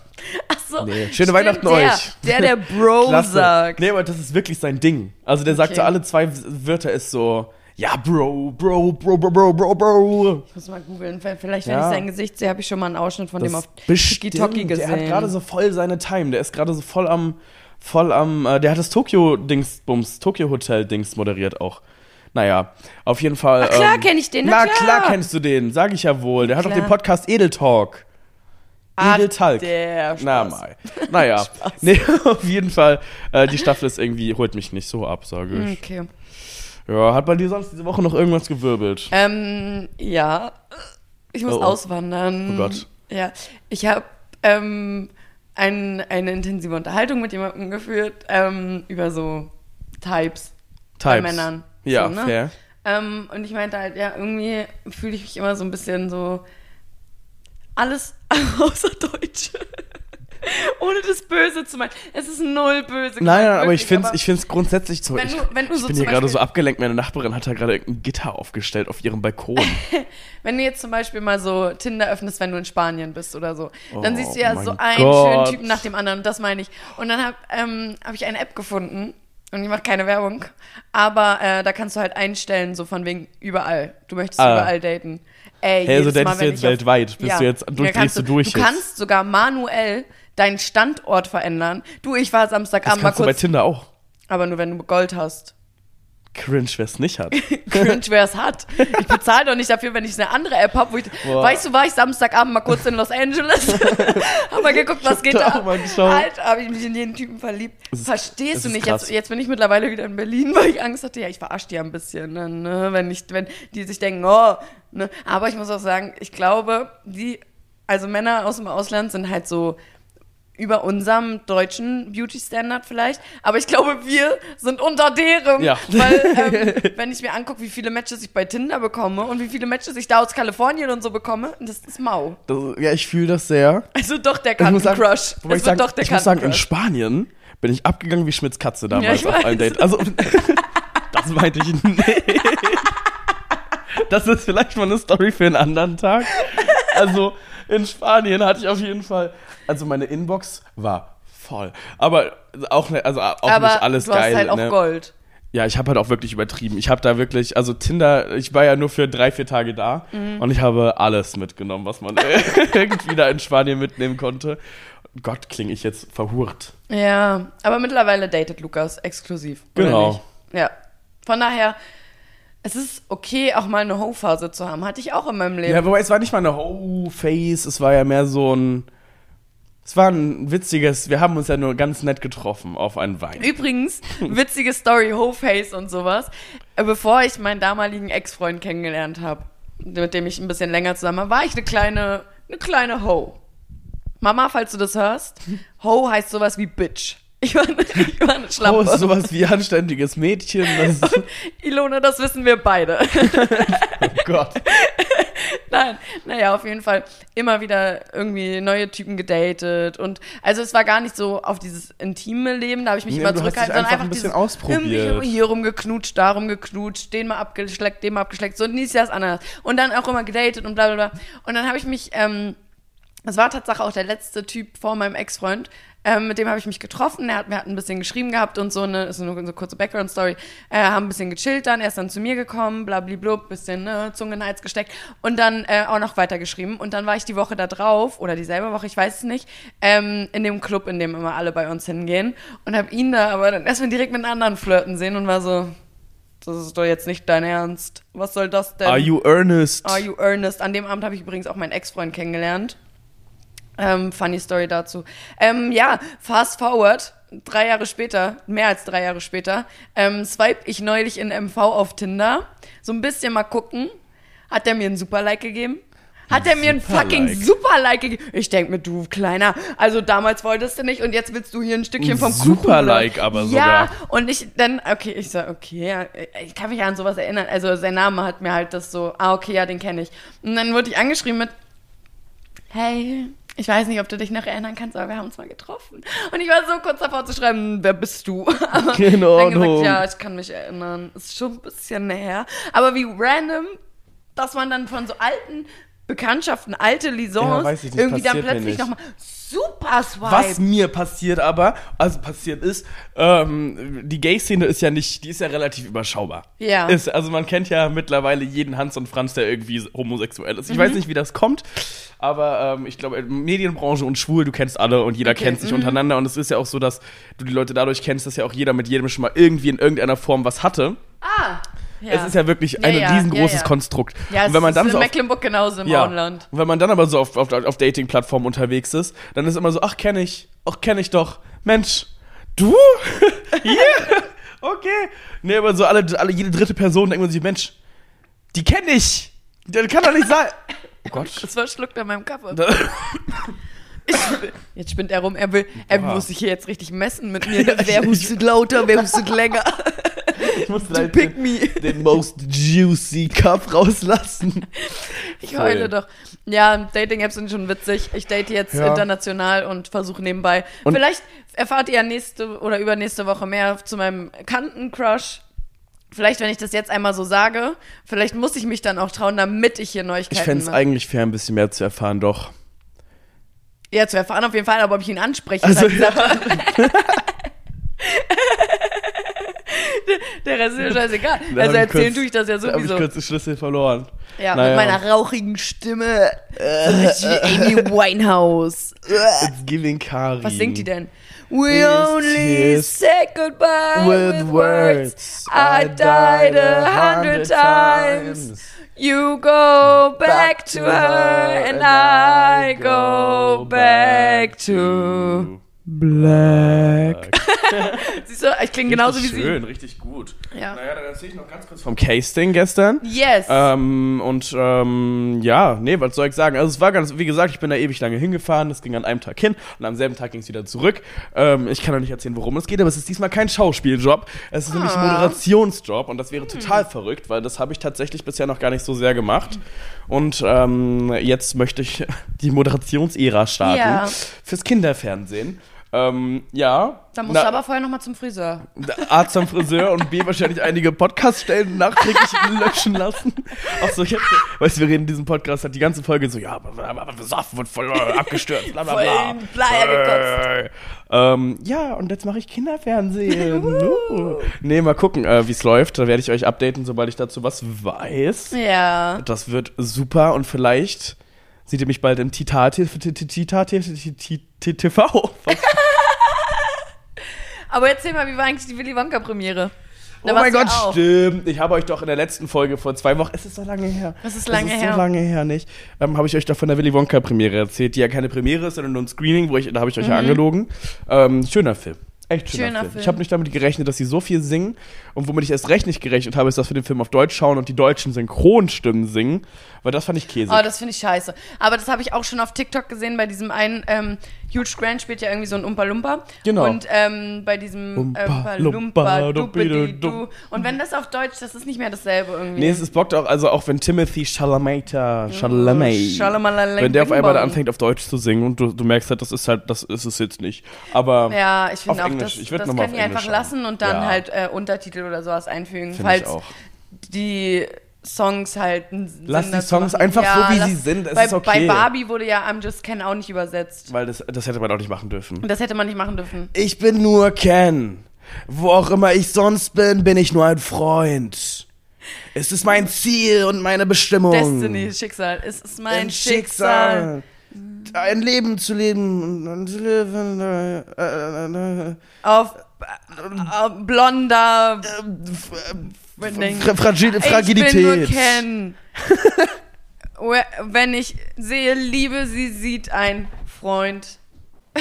Achso. Nee. Schöne Weihnachten der, euch. Der, der Bro Klasse. sagt. Nee, aber das ist wirklich sein Ding. Also der sagt Okay. so alle zwei Wörter ist so, ja, Bro, Bro, Bro, Bro, Bro, Bro, Bro. Ich muss mal googeln. Vielleicht, wenn Ja. ich sein Gesicht sehe, habe ich schon mal einen Ausschnitt von dem auf. TikToki gesehen. Der hat gerade so voll seine Time. Der ist gerade so voll am, voll am, äh, der hat das Tokyo-Dingsbums, Tokyo-Hotel-Dings moderiert auch. Naja, auf jeden Fall. Ach klar ähm, kenn ich den, Na na klar. klar. kennst du den, sag ich ja wohl. Der hat doch den Podcast Edel Talk. Edel Talk. der Na mal. Naja. nee, auf jeden Fall. Äh, die Staffel ist irgendwie, holt mich nicht so ab, sage ich. Okay. Ja, hat bei dir sonst diese Woche noch irgendwas gewirbelt? Ähm, ja. Ich muss Oh, oh. auswandern. Oh Gott. Ja. Ich habe ähm, ein, eine intensive Unterhaltung mit jemandem geführt ähm, über so Types. Bei Types. Männern. Ja, So, ne? fair. Ähm, und ich meinte halt, ja, irgendwie fühle ich mich immer so ein bisschen so alles außer Deutsch. Ohne das Böse zu meinen. Es ist null böse. Nein, nein, gemeint, aber ich wirklich, finde es ich find's grundsätzlich so. Wenn ich du- wenn du ich so bin hier gerade so abgelenkt. Meine Nachbarin hat da gerade ein Gitter aufgestellt auf ihrem Balkon. Wenn du jetzt zum Beispiel mal so Tinder öffnest, wenn du in Spanien bist oder so, dann Oh siehst du ja mein so einen Gott. schönen Typen nach dem anderen, das meine ich. Und dann habe ähm, hab ich eine App gefunden und ich mache keine Werbung, aber äh, da kannst du halt einstellen, so von wegen überall. Du möchtest Ah. überall daten. Ey, Hey, also jedes Mal, datest du jetzt weltweit? Bist du jetzt- durch- Ja, kannst drehst du durch Du jetzt? kannst sogar manuell deinen Standort verändern. Du, ich war Das Samstagabend mal kannst du bei kurz, Tinder auch. aber nur wenn du Gold hast. Cringe, wer es nicht hat. cringe, wer es hat. Ich bezahle doch nicht dafür, wenn ich eine andere App habe, wo ich. Boah. Weißt du, war ich Samstagabend mal kurz in Los Angeles? hab mal geguckt, was geht da. Alter, habe ich mich in jeden Typen verliebt. Ist- Verstehst du nicht? Jetzt, jetzt bin ich mittlerweile wieder in Berlin, weil ich Angst hatte, ja, ich verarsche die ein bisschen, ne, ne, wenn, ich, wenn die sich denken, oh, ne. Aber ich muss auch sagen, ich glaube, die, also Männer aus dem Ausland sind halt so über unserem deutschen Beauty-Standard vielleicht. Aber ich glaube, wir sind unter deren. Ja. Weil, ähm, wenn ich mir angucke, wie viele Matches ich bei Tinder bekomme und wie viele Matches ich da aus Kalifornien und so bekomme, das ist mau. Das, ja, ich fühle das sehr. Also doch der muss Kantencrush. ich, wird sagen, doch der ich muss sagen, in. Spanien bin ich abgegangen wie Schmitz Katze damals Ja, auf weiß. Dates. Also, das meinte ich nicht. Das ist vielleicht mal eine Story für einen anderen Tag. Also, in Spanien hatte ich auf jeden Fall, also meine Inbox war voll. Aber auch, ne, also auch Aber nicht alles du geil. hast halt auch ne? Gold. Ja, ich habe halt auch wirklich übertrieben. Ich habe da wirklich, also Tinder, ich war ja nur für drei, vier Tage da Mhm. und ich habe alles mitgenommen, was man irgendwie da in Spanien mitnehmen konnte. Gott, klinge ich jetzt verhurt. Ja, aber mittlerweile datet Lukas exklusiv. Genau. Ja. Von daher, es ist okay, auch mal eine Ho-Phase zu haben. Hatte ich auch in meinem Leben. Ja, wobei es war nicht mal eine Ho-Face, es war ja mehr so ein. Es war ein witziges, wir haben uns ja nur ganz nett getroffen auf einen Wein. Übrigens, witzige Story, Ho-Face und sowas. Äh, Bevor ich meinen damaligen Ex-Freund kennengelernt habe. mit dem ich ein bisschen länger zusammen war, war ich eine kleine, eine kleine Ho. Mama, falls du das hörst, Ho heißt sowas wie Bitch. Ich war, eine- ich war eine Schlampe. ist sowas wie anständiges Mädchen. Das Ilona, das wissen wir beide. oh Gott. Nein, naja, auf jeden Fall immer wieder irgendwie neue Typen gedatet und also es war gar nicht so auf dieses intime Leben, da habe ich mich Nee, immer zurückgehalten, sondern einfach ein bisschen dieses ausprobiert. irgendwie hier rumgeknutscht, da rumgeknutscht, den mal abgeschleckt, den mal abgeschleckt, so dies, das, anderes. Und dann auch immer gedatet und bla bla bla. Und dann habe ich mich, ähm, das war tatsächlich auch der letzte Typ vor meinem Ex-Freund. Ähm, mit dem habe ich mich getroffen. Er hat mir hat ein bisschen geschrieben gehabt und so eine, ist nur so eine kurze Background-Story. Äh, haben ein bisschen gechillt dann. Er ist dann zu mir gekommen, blablablub, bisschen ne, Zunge in den Hals gesteckt und dann äh, auch noch weiter geschrieben. Und dann war ich die Woche da drauf oder dieselbe Woche, ich weiß es nicht, ähm, in dem Club, in dem immer alle bei uns hingehen und habe ihn da aber dann erstmal direkt mit einem anderen flirten sehen und war so, das ist doch jetzt nicht dein Ernst. Was soll das denn? Are you earnest? Are You Earnest? An dem Abend habe ich übrigens auch meinen Ex-Freund kennengelernt. Ähm, funny Story dazu. Ähm, ja, fast forward, drei Jahre später, mehr als drei Jahre später, ähm, swipe ich neulich in MV auf Tinder. So ein bisschen mal gucken. Hat er mir einen Super-Like gegeben? Hat er mir einen fucking Super-Like? Super-Like gegeben? Ich denk mir, du Kleiner, also damals wolltest du nicht und jetzt willst du hier ein Stückchen vom Kuchen. oder? Super-Like aber Ja, sogar. und ich dann, okay, ich so, okay, ja, ich kann mich an sowas erinnern. Also sein Name hat mir halt das so, ah, okay, ja, den kenne ich. Und dann wurde ich angeschrieben mit, hey, ich weiß nicht, ob du dich noch erinnern kannst, aber wir haben uns mal getroffen. Und ich war so kurz davor zu schreiben, wer bist du? Aber In dann gesagt, ja, ich kann mich erinnern. Ist schon ein bisschen her. Aber wie random, dass man dann von so alten Bekanntschaften, alte Ja, Lisons, nicht, irgendwie dann plötzlich nochmal super swipe. Was mir passiert aber, also passiert ist, ähm, die Gay-Szene ist ja nicht, die ist ja relativ überschaubar. Ja. Ist, also man kennt ja mittlerweile jeden Hans und Franz, der irgendwie homosexuell ist. Ich Mhm. weiß nicht, wie das kommt, aber ähm, ich glaube, Medienbranche und schwul, du kennst alle und jeder Okay, kennt sich mhm. untereinander und es ist ja auch so, dass du die Leute dadurch kennst, dass ja auch jeder mit jedem schon mal irgendwie in irgendeiner Form was hatte. Ah, ja. Es ist ja wirklich ein ja, riesengroßes. Konstrukt. Ja, und wenn man es dann ist so in auf, Mecklenburg genauso im ja. Auenland. Und wenn man dann aber so auf, auf, auf Dating-Plattformen unterwegs ist, dann ist immer so, ach, kenne ich, ach, kenne ich doch. Mensch, du? yeah, okay. Nee, aber so alle, alle, jede dritte Person denkt man sich, Mensch, die kenne ich. Das kann doch nicht sein. Oh Gott. Das war schluckt an meinem Kaffee. Ich, jetzt spinnt er rum. Er will, er Boah. muss sich hier jetzt richtig messen mit mir. Wer hustet lauter, wer hustet länger? Ich muss To pick me. den most juicy Cup rauslassen. Ich Voll. heule doch. Ja, Dating-Apps sind schon witzig. Ich date jetzt Ja. international und versuche nebenbei. Und- Vielleicht erfahrt ihr ja nächste oder übernächste Woche mehr zu meinem Kantencrush. Vielleicht, wenn ich das jetzt einmal so sage, vielleicht muss ich mich dann auch trauen, damit ich hier Neuigkeiten Ich fände es eigentlich fair, ein bisschen mehr zu erfahren, doch. Ja, zu erfahren auf jeden Fall, aber ob ich ihn anspreche, Also, halt Sache. Der Rest ist mir scheißegal. Da Also erzählen kurz- tue ich das ja Da habe ich sowieso. kurz den Schlüssel verloren. Ja, Naja. mit meiner rauchigen Stimme. Amy Winehouse. It's giving Kari. Was singt die denn? We only say goodbye With words, I died a hundred times. You go back to her and I go back to Black. Siehst du, ich klinge genauso wie Schön, richtig gut. Ja. Naja, dann erzähle ich noch ganz kurz vom Casting gestern. sie. Yes. Ähm, und ähm, ja, nee, was soll ich sagen? Also es war ganz, wie gesagt, ich bin da ewig lange hingefahren, es ging an einem Tag hin und am selben Tag ging es wieder zurück. Ähm, ich kann noch nicht erzählen, worum es geht, aber es ist diesmal kein Schauspieljob. Es ist nämlich ein Ah. Moderationsjob und das wäre total verrückt, weil das habe ich tatsächlich bisher noch gar nicht so sehr gemacht. Und ähm, jetzt möchte ich die Moderationsära starten Ja. fürs Kinderfernsehen. Ähm, ja. Dann musst Na- du aber vorher nochmal zum Friseur. A zum Friseur und B wahrscheinlich einige Podcast-Stellen nachträglich löschen lassen. Ach so, ich hab, weißt du, wir reden in diesem Podcast hat die ganze Folge so, ja, aber, Saft wird voll äh, abgestürzt, bla bla Voll bla. Äh, ähm, ja, und jetzt mache ich Kinderfernsehen. Uh. nee, mal gucken, äh, wie es läuft. Da werde ich euch updaten, sobald ich dazu was weiß. Ja. Das wird super und vielleicht seht ihr mich bald im Tita Tita TV. Aber erzähl mal, wie war eigentlich die Willy Wonka Premiere? Da Oh mein Gott, auch. stimmt. Ich habe euch doch in der letzten Folge vor zwei Wochen, es ist so lange her. Es ist lange es ist her. so lange her, nicht? Ähm, habe ich euch doch von der Willy Wonka Premiere erzählt, die ja keine Premiere ist, sondern nur ein Screening, wo ich, da habe ich euch Mhm. ja angelogen. Ähm, schöner Film. Echt schöner, Schöner Film. Film. Ich habe nicht damit gerechnet, dass sie so viel singen. Und womit ich erst recht nicht gerechnet habe, ist, dass wir den Film auf Deutsch schauen und die deutschen Synchronstimmen singen. Weil das fand ich käsig. Oh, das finde ich scheiße. Aber das habe ich auch schon auf TikTok gesehen bei diesem einen, ähm, Huge Grant spielt ja irgendwie so ein Umpa Lumpa. Genau. Und ähm, bei diesem Umpa Umpa Lumpa, Lumpa. Und wenn das auf Deutsch, das ist nicht mehr dasselbe irgendwie. nee, es bockt auch, also auch wenn Timothy Chalamet, Chalamet, Schalamalala- wenn der auf einmal anfängt auf Deutsch zu singen und du, du merkst halt, das ist halt, das ist es jetzt nicht. Aber Ja, ich finde auch, Englisch. das, Ich das können die einfach lassen und dann Ja. halt äh, Untertitel oder sowas einfügen, finde ich falls die Songs halt Lass die Songs machen. einfach so, wie sie sind, es bei, ist okay. Bei Barbie wurde ja I'm Just Ken auch nicht übersetzt. Weil das, das hätte man auch nicht machen dürfen. Das hätte man nicht machen dürfen. Ich bin nur Ken. Wo auch immer ich sonst bin, bin ich nur ein Freund. Es ist mein Ziel und meine Bestimmung. Destiny, Schicksal. Es ist mein Ein Schicksal. Ein Leben zu leben leben. Äh, äh, äh, Auf äh, blonder Wending. Fra Fragil Ich Fragilität. bin nur Ken. We- Wenn ich sehe Liebe, sie sieht ein Freund.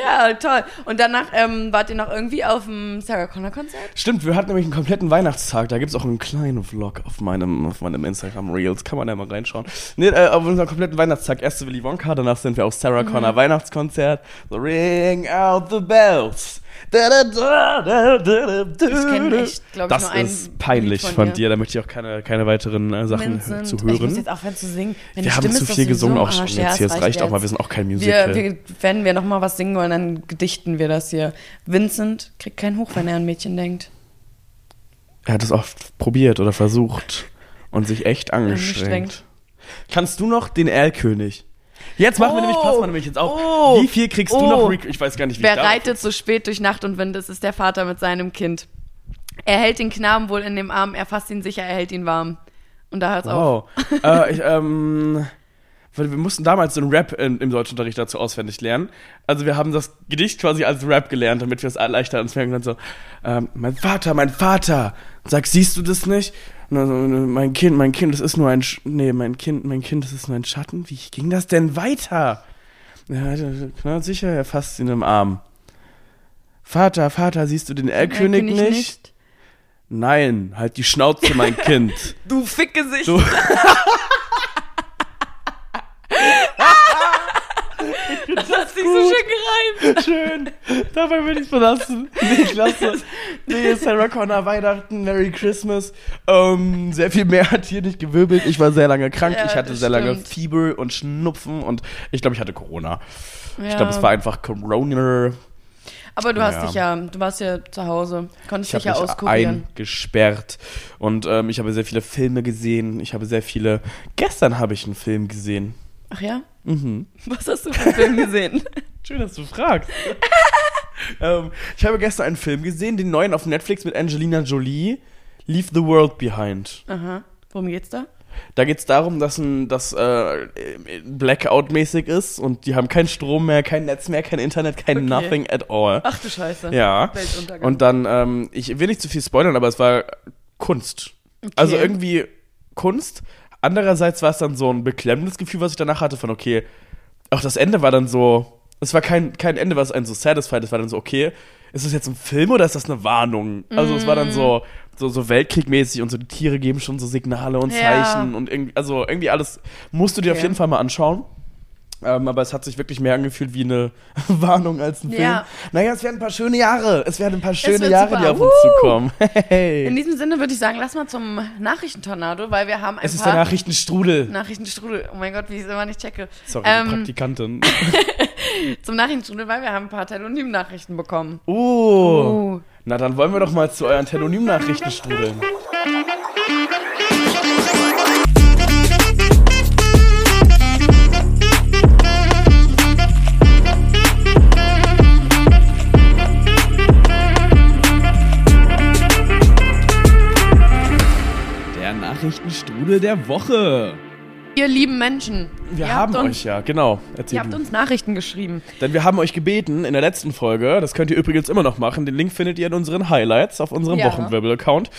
ja, toll. Und danach ähm, wart ihr noch irgendwie auf dem Sarah Connor Konzert? Stimmt, wir hatten nämlich einen kompletten Weihnachtstag. Da gibt's auch einen kleinen Vlog auf meinem, auf meinem Instagram Reels. Kann man da mal reinschauen. Nee, äh, auf unserem kompletten Weihnachtstag. Erst zu Willy Wonka, danach sind wir auf Sarah Mhm. Connor Weihnachtskonzert. So ring out the bells. Da, da, da, da, da, da, Ich kenn echt, ich, das nur ein ist peinlich Lied von, von dir. Da möchte ich auch keine, keine weiteren äh, Sachen Vincent. zu Ich muss hören. jetzt aufhören zu singen. Meine Wir haben Stimme zu ist viel sowieso gesungen im auch schon Arsch. jetzt hier. Es reicht auch mal. Wir sind auch kein Musical. Wir, wir, wenn wir noch mal was singen wollen, dann gedichten wir das hier. Vincent kriegt keinen Hoch, wenn er an Mädchen denkt. Er hat es oft probiert oder versucht und sich echt angestrengt. Angestrengt. Kannst du noch den Erlkönig? Jetzt machen wir Oh. nämlich, pass mal nämlich jetzt auf. Oh. Wie viel kriegst du Oh. noch? Rec ich weiß gar nicht, wie Wer ich reitet so spät durch Nacht und Wind? Es ist der Vater mit seinem Kind. Er hält den Knaben wohl in dem Arm, er fasst ihn sicher, er hält ihn warm. Und da hört's auf. Wow. äh, ich, ähm, weil wir mussten damals so einen Rap in, im Deutschunterricht dazu auswendig lernen. Also wir haben das Gedicht quasi als Rap gelernt, damit wir es leichter ans merken. Und so, ähm, mein Vater, mein Vater. Sag, siehst du das nicht? Und dann so, mein Kind, mein Kind, das ist nur ein, Sch nee, mein Kind, mein Kind, das ist nur ein Schatten. Wie ging das denn weiter? Ja, na, sicher, er fasst ihn im Arm. Vater, Vater, siehst du den Erlkönig Erlkönig nicht? Nein, halt die Schnauze, mein Kind. Du Fickgesicht. Du- sich so schön gereimt. Schön. Dabei würde ich es belassen. Nee, klasse. Nee, Sarah Connor, Weihnachten, Merry Christmas. Ähm, sehr viel mehr hat hier nicht gewirbelt. Ich war sehr lange krank. Ja, ich hatte sehr lange stimmt. Fieber und Schnupfen und ich glaube, ich hatte Corona. Ja. Ich glaube, es war einfach Corona. Aber du hast Ja. dich ja, du warst ja zu Hause, konntest Ich dich ja mich auskurieren. eingesperrt und ähm, ich habe sehr viele Filme gesehen. Ich habe sehr viele. Gestern habe ich einen Film gesehen. Ach ja? Mhm. Was hast du für einen Film gesehen? Schön, dass du fragst. ähm, ich habe gestern einen Film gesehen, den neuen auf Netflix mit Angelina Jolie, Leave the World Behind. Aha. Worum geht's da? Da geht es darum, dass ein dass, äh, Blackout-mäßig ist und die haben keinen Strom mehr, kein Netz mehr, kein Internet, kein Okay. nothing at all. Ach du Scheiße. Ja. Weltuntergang. Und dann, ähm, ich will nicht zu viel spoilern, aber es war Kunst. Also irgendwie Kunst. Andererseits war es dann so ein beklemmendes Gefühl, was ich danach hatte, von okay, auch das Ende war dann so, es war kein, kein Ende, was einen so satisfied, es war dann so, okay, ist das jetzt ein Film oder ist das eine Warnung? Also es war dann so, so, so Weltkriegmäßig und so die Tiere geben schon so Signale und Ja. Zeichen und irgendwie, also irgendwie alles musst du dir auf Okay. jeden Fall mal anschauen. Ähm, aber es hat sich wirklich mehr angefühlt wie eine Warnung als ein Film. Ja. Naja, es werden ein paar schöne Jahre. Es werden ein paar schöne Jahre, super. die auf uns zukommen. Hey. In diesem Sinne würde ich sagen, lass mal zum Nachrichtentornado, weil wir haben ein Es ist der paar Nachrichtenstrudel. Nachrichtenstrudel. Oh mein Gott, wie ich es immer nicht checke. Sorry, Ähm, Praktikantin. zum Nachrichtenstrudel, weil wir haben ein paar Telonym-Nachrichten bekommen. Oh. Oh. Na, dann wollen wir doch mal zu euren Telonym-Nachrichten strudeln. Der Nachrichtenstrudel der Woche. Ihr lieben Menschen. Wir ihr haben uns, euch ja, genau. Ihr Erzähl habt uns Nachrichten geschrieben. Denn wir haben euch gebeten in der letzten Folge, das könnt ihr übrigens immer noch machen, den Link findet ihr in unseren Highlights auf unserem Ja. Wochenwirbel-Account.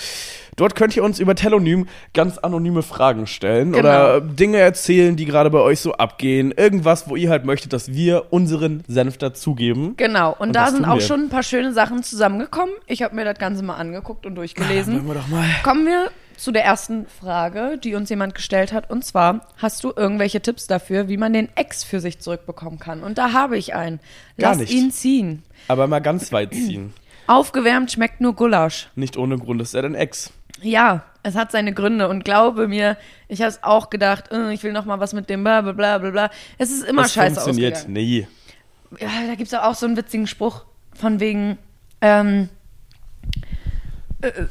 Dort könnt ihr uns über Telonym ganz anonyme Fragen stellen Genau. oder Dinge erzählen, die gerade bei euch so abgehen. Irgendwas, wo ihr halt möchtet, dass wir unseren Senf dazugeben. Genau. Und, Und da sind auch wir. schon ein paar schöne Sachen zusammengekommen. Ich habe mir das Ganze mal angeguckt und durchgelesen. wir doch mal. Kommen wir zu der ersten Frage, die uns jemand gestellt hat. Und zwar, hast du irgendwelche Tipps dafür, wie man den Ex für sich zurückbekommen kann? Und da habe ich einen. Gar Lass nicht. ihn ziehen. Aber mal ganz weit ziehen. Aufgewärmt schmeckt nur Gulasch. Nicht ohne Grund ist er dein Ex. Ja, es hat seine Gründe und glaube mir, ich habe es auch gedacht, äh, ich will noch mal was mit dem bla bla bla bla bla. Es ist immer Das scheiße funktioniert ausgegangen. nie. Ja, da gibt es auch so einen witzigen Spruch von wegen, ähm, äh, äh,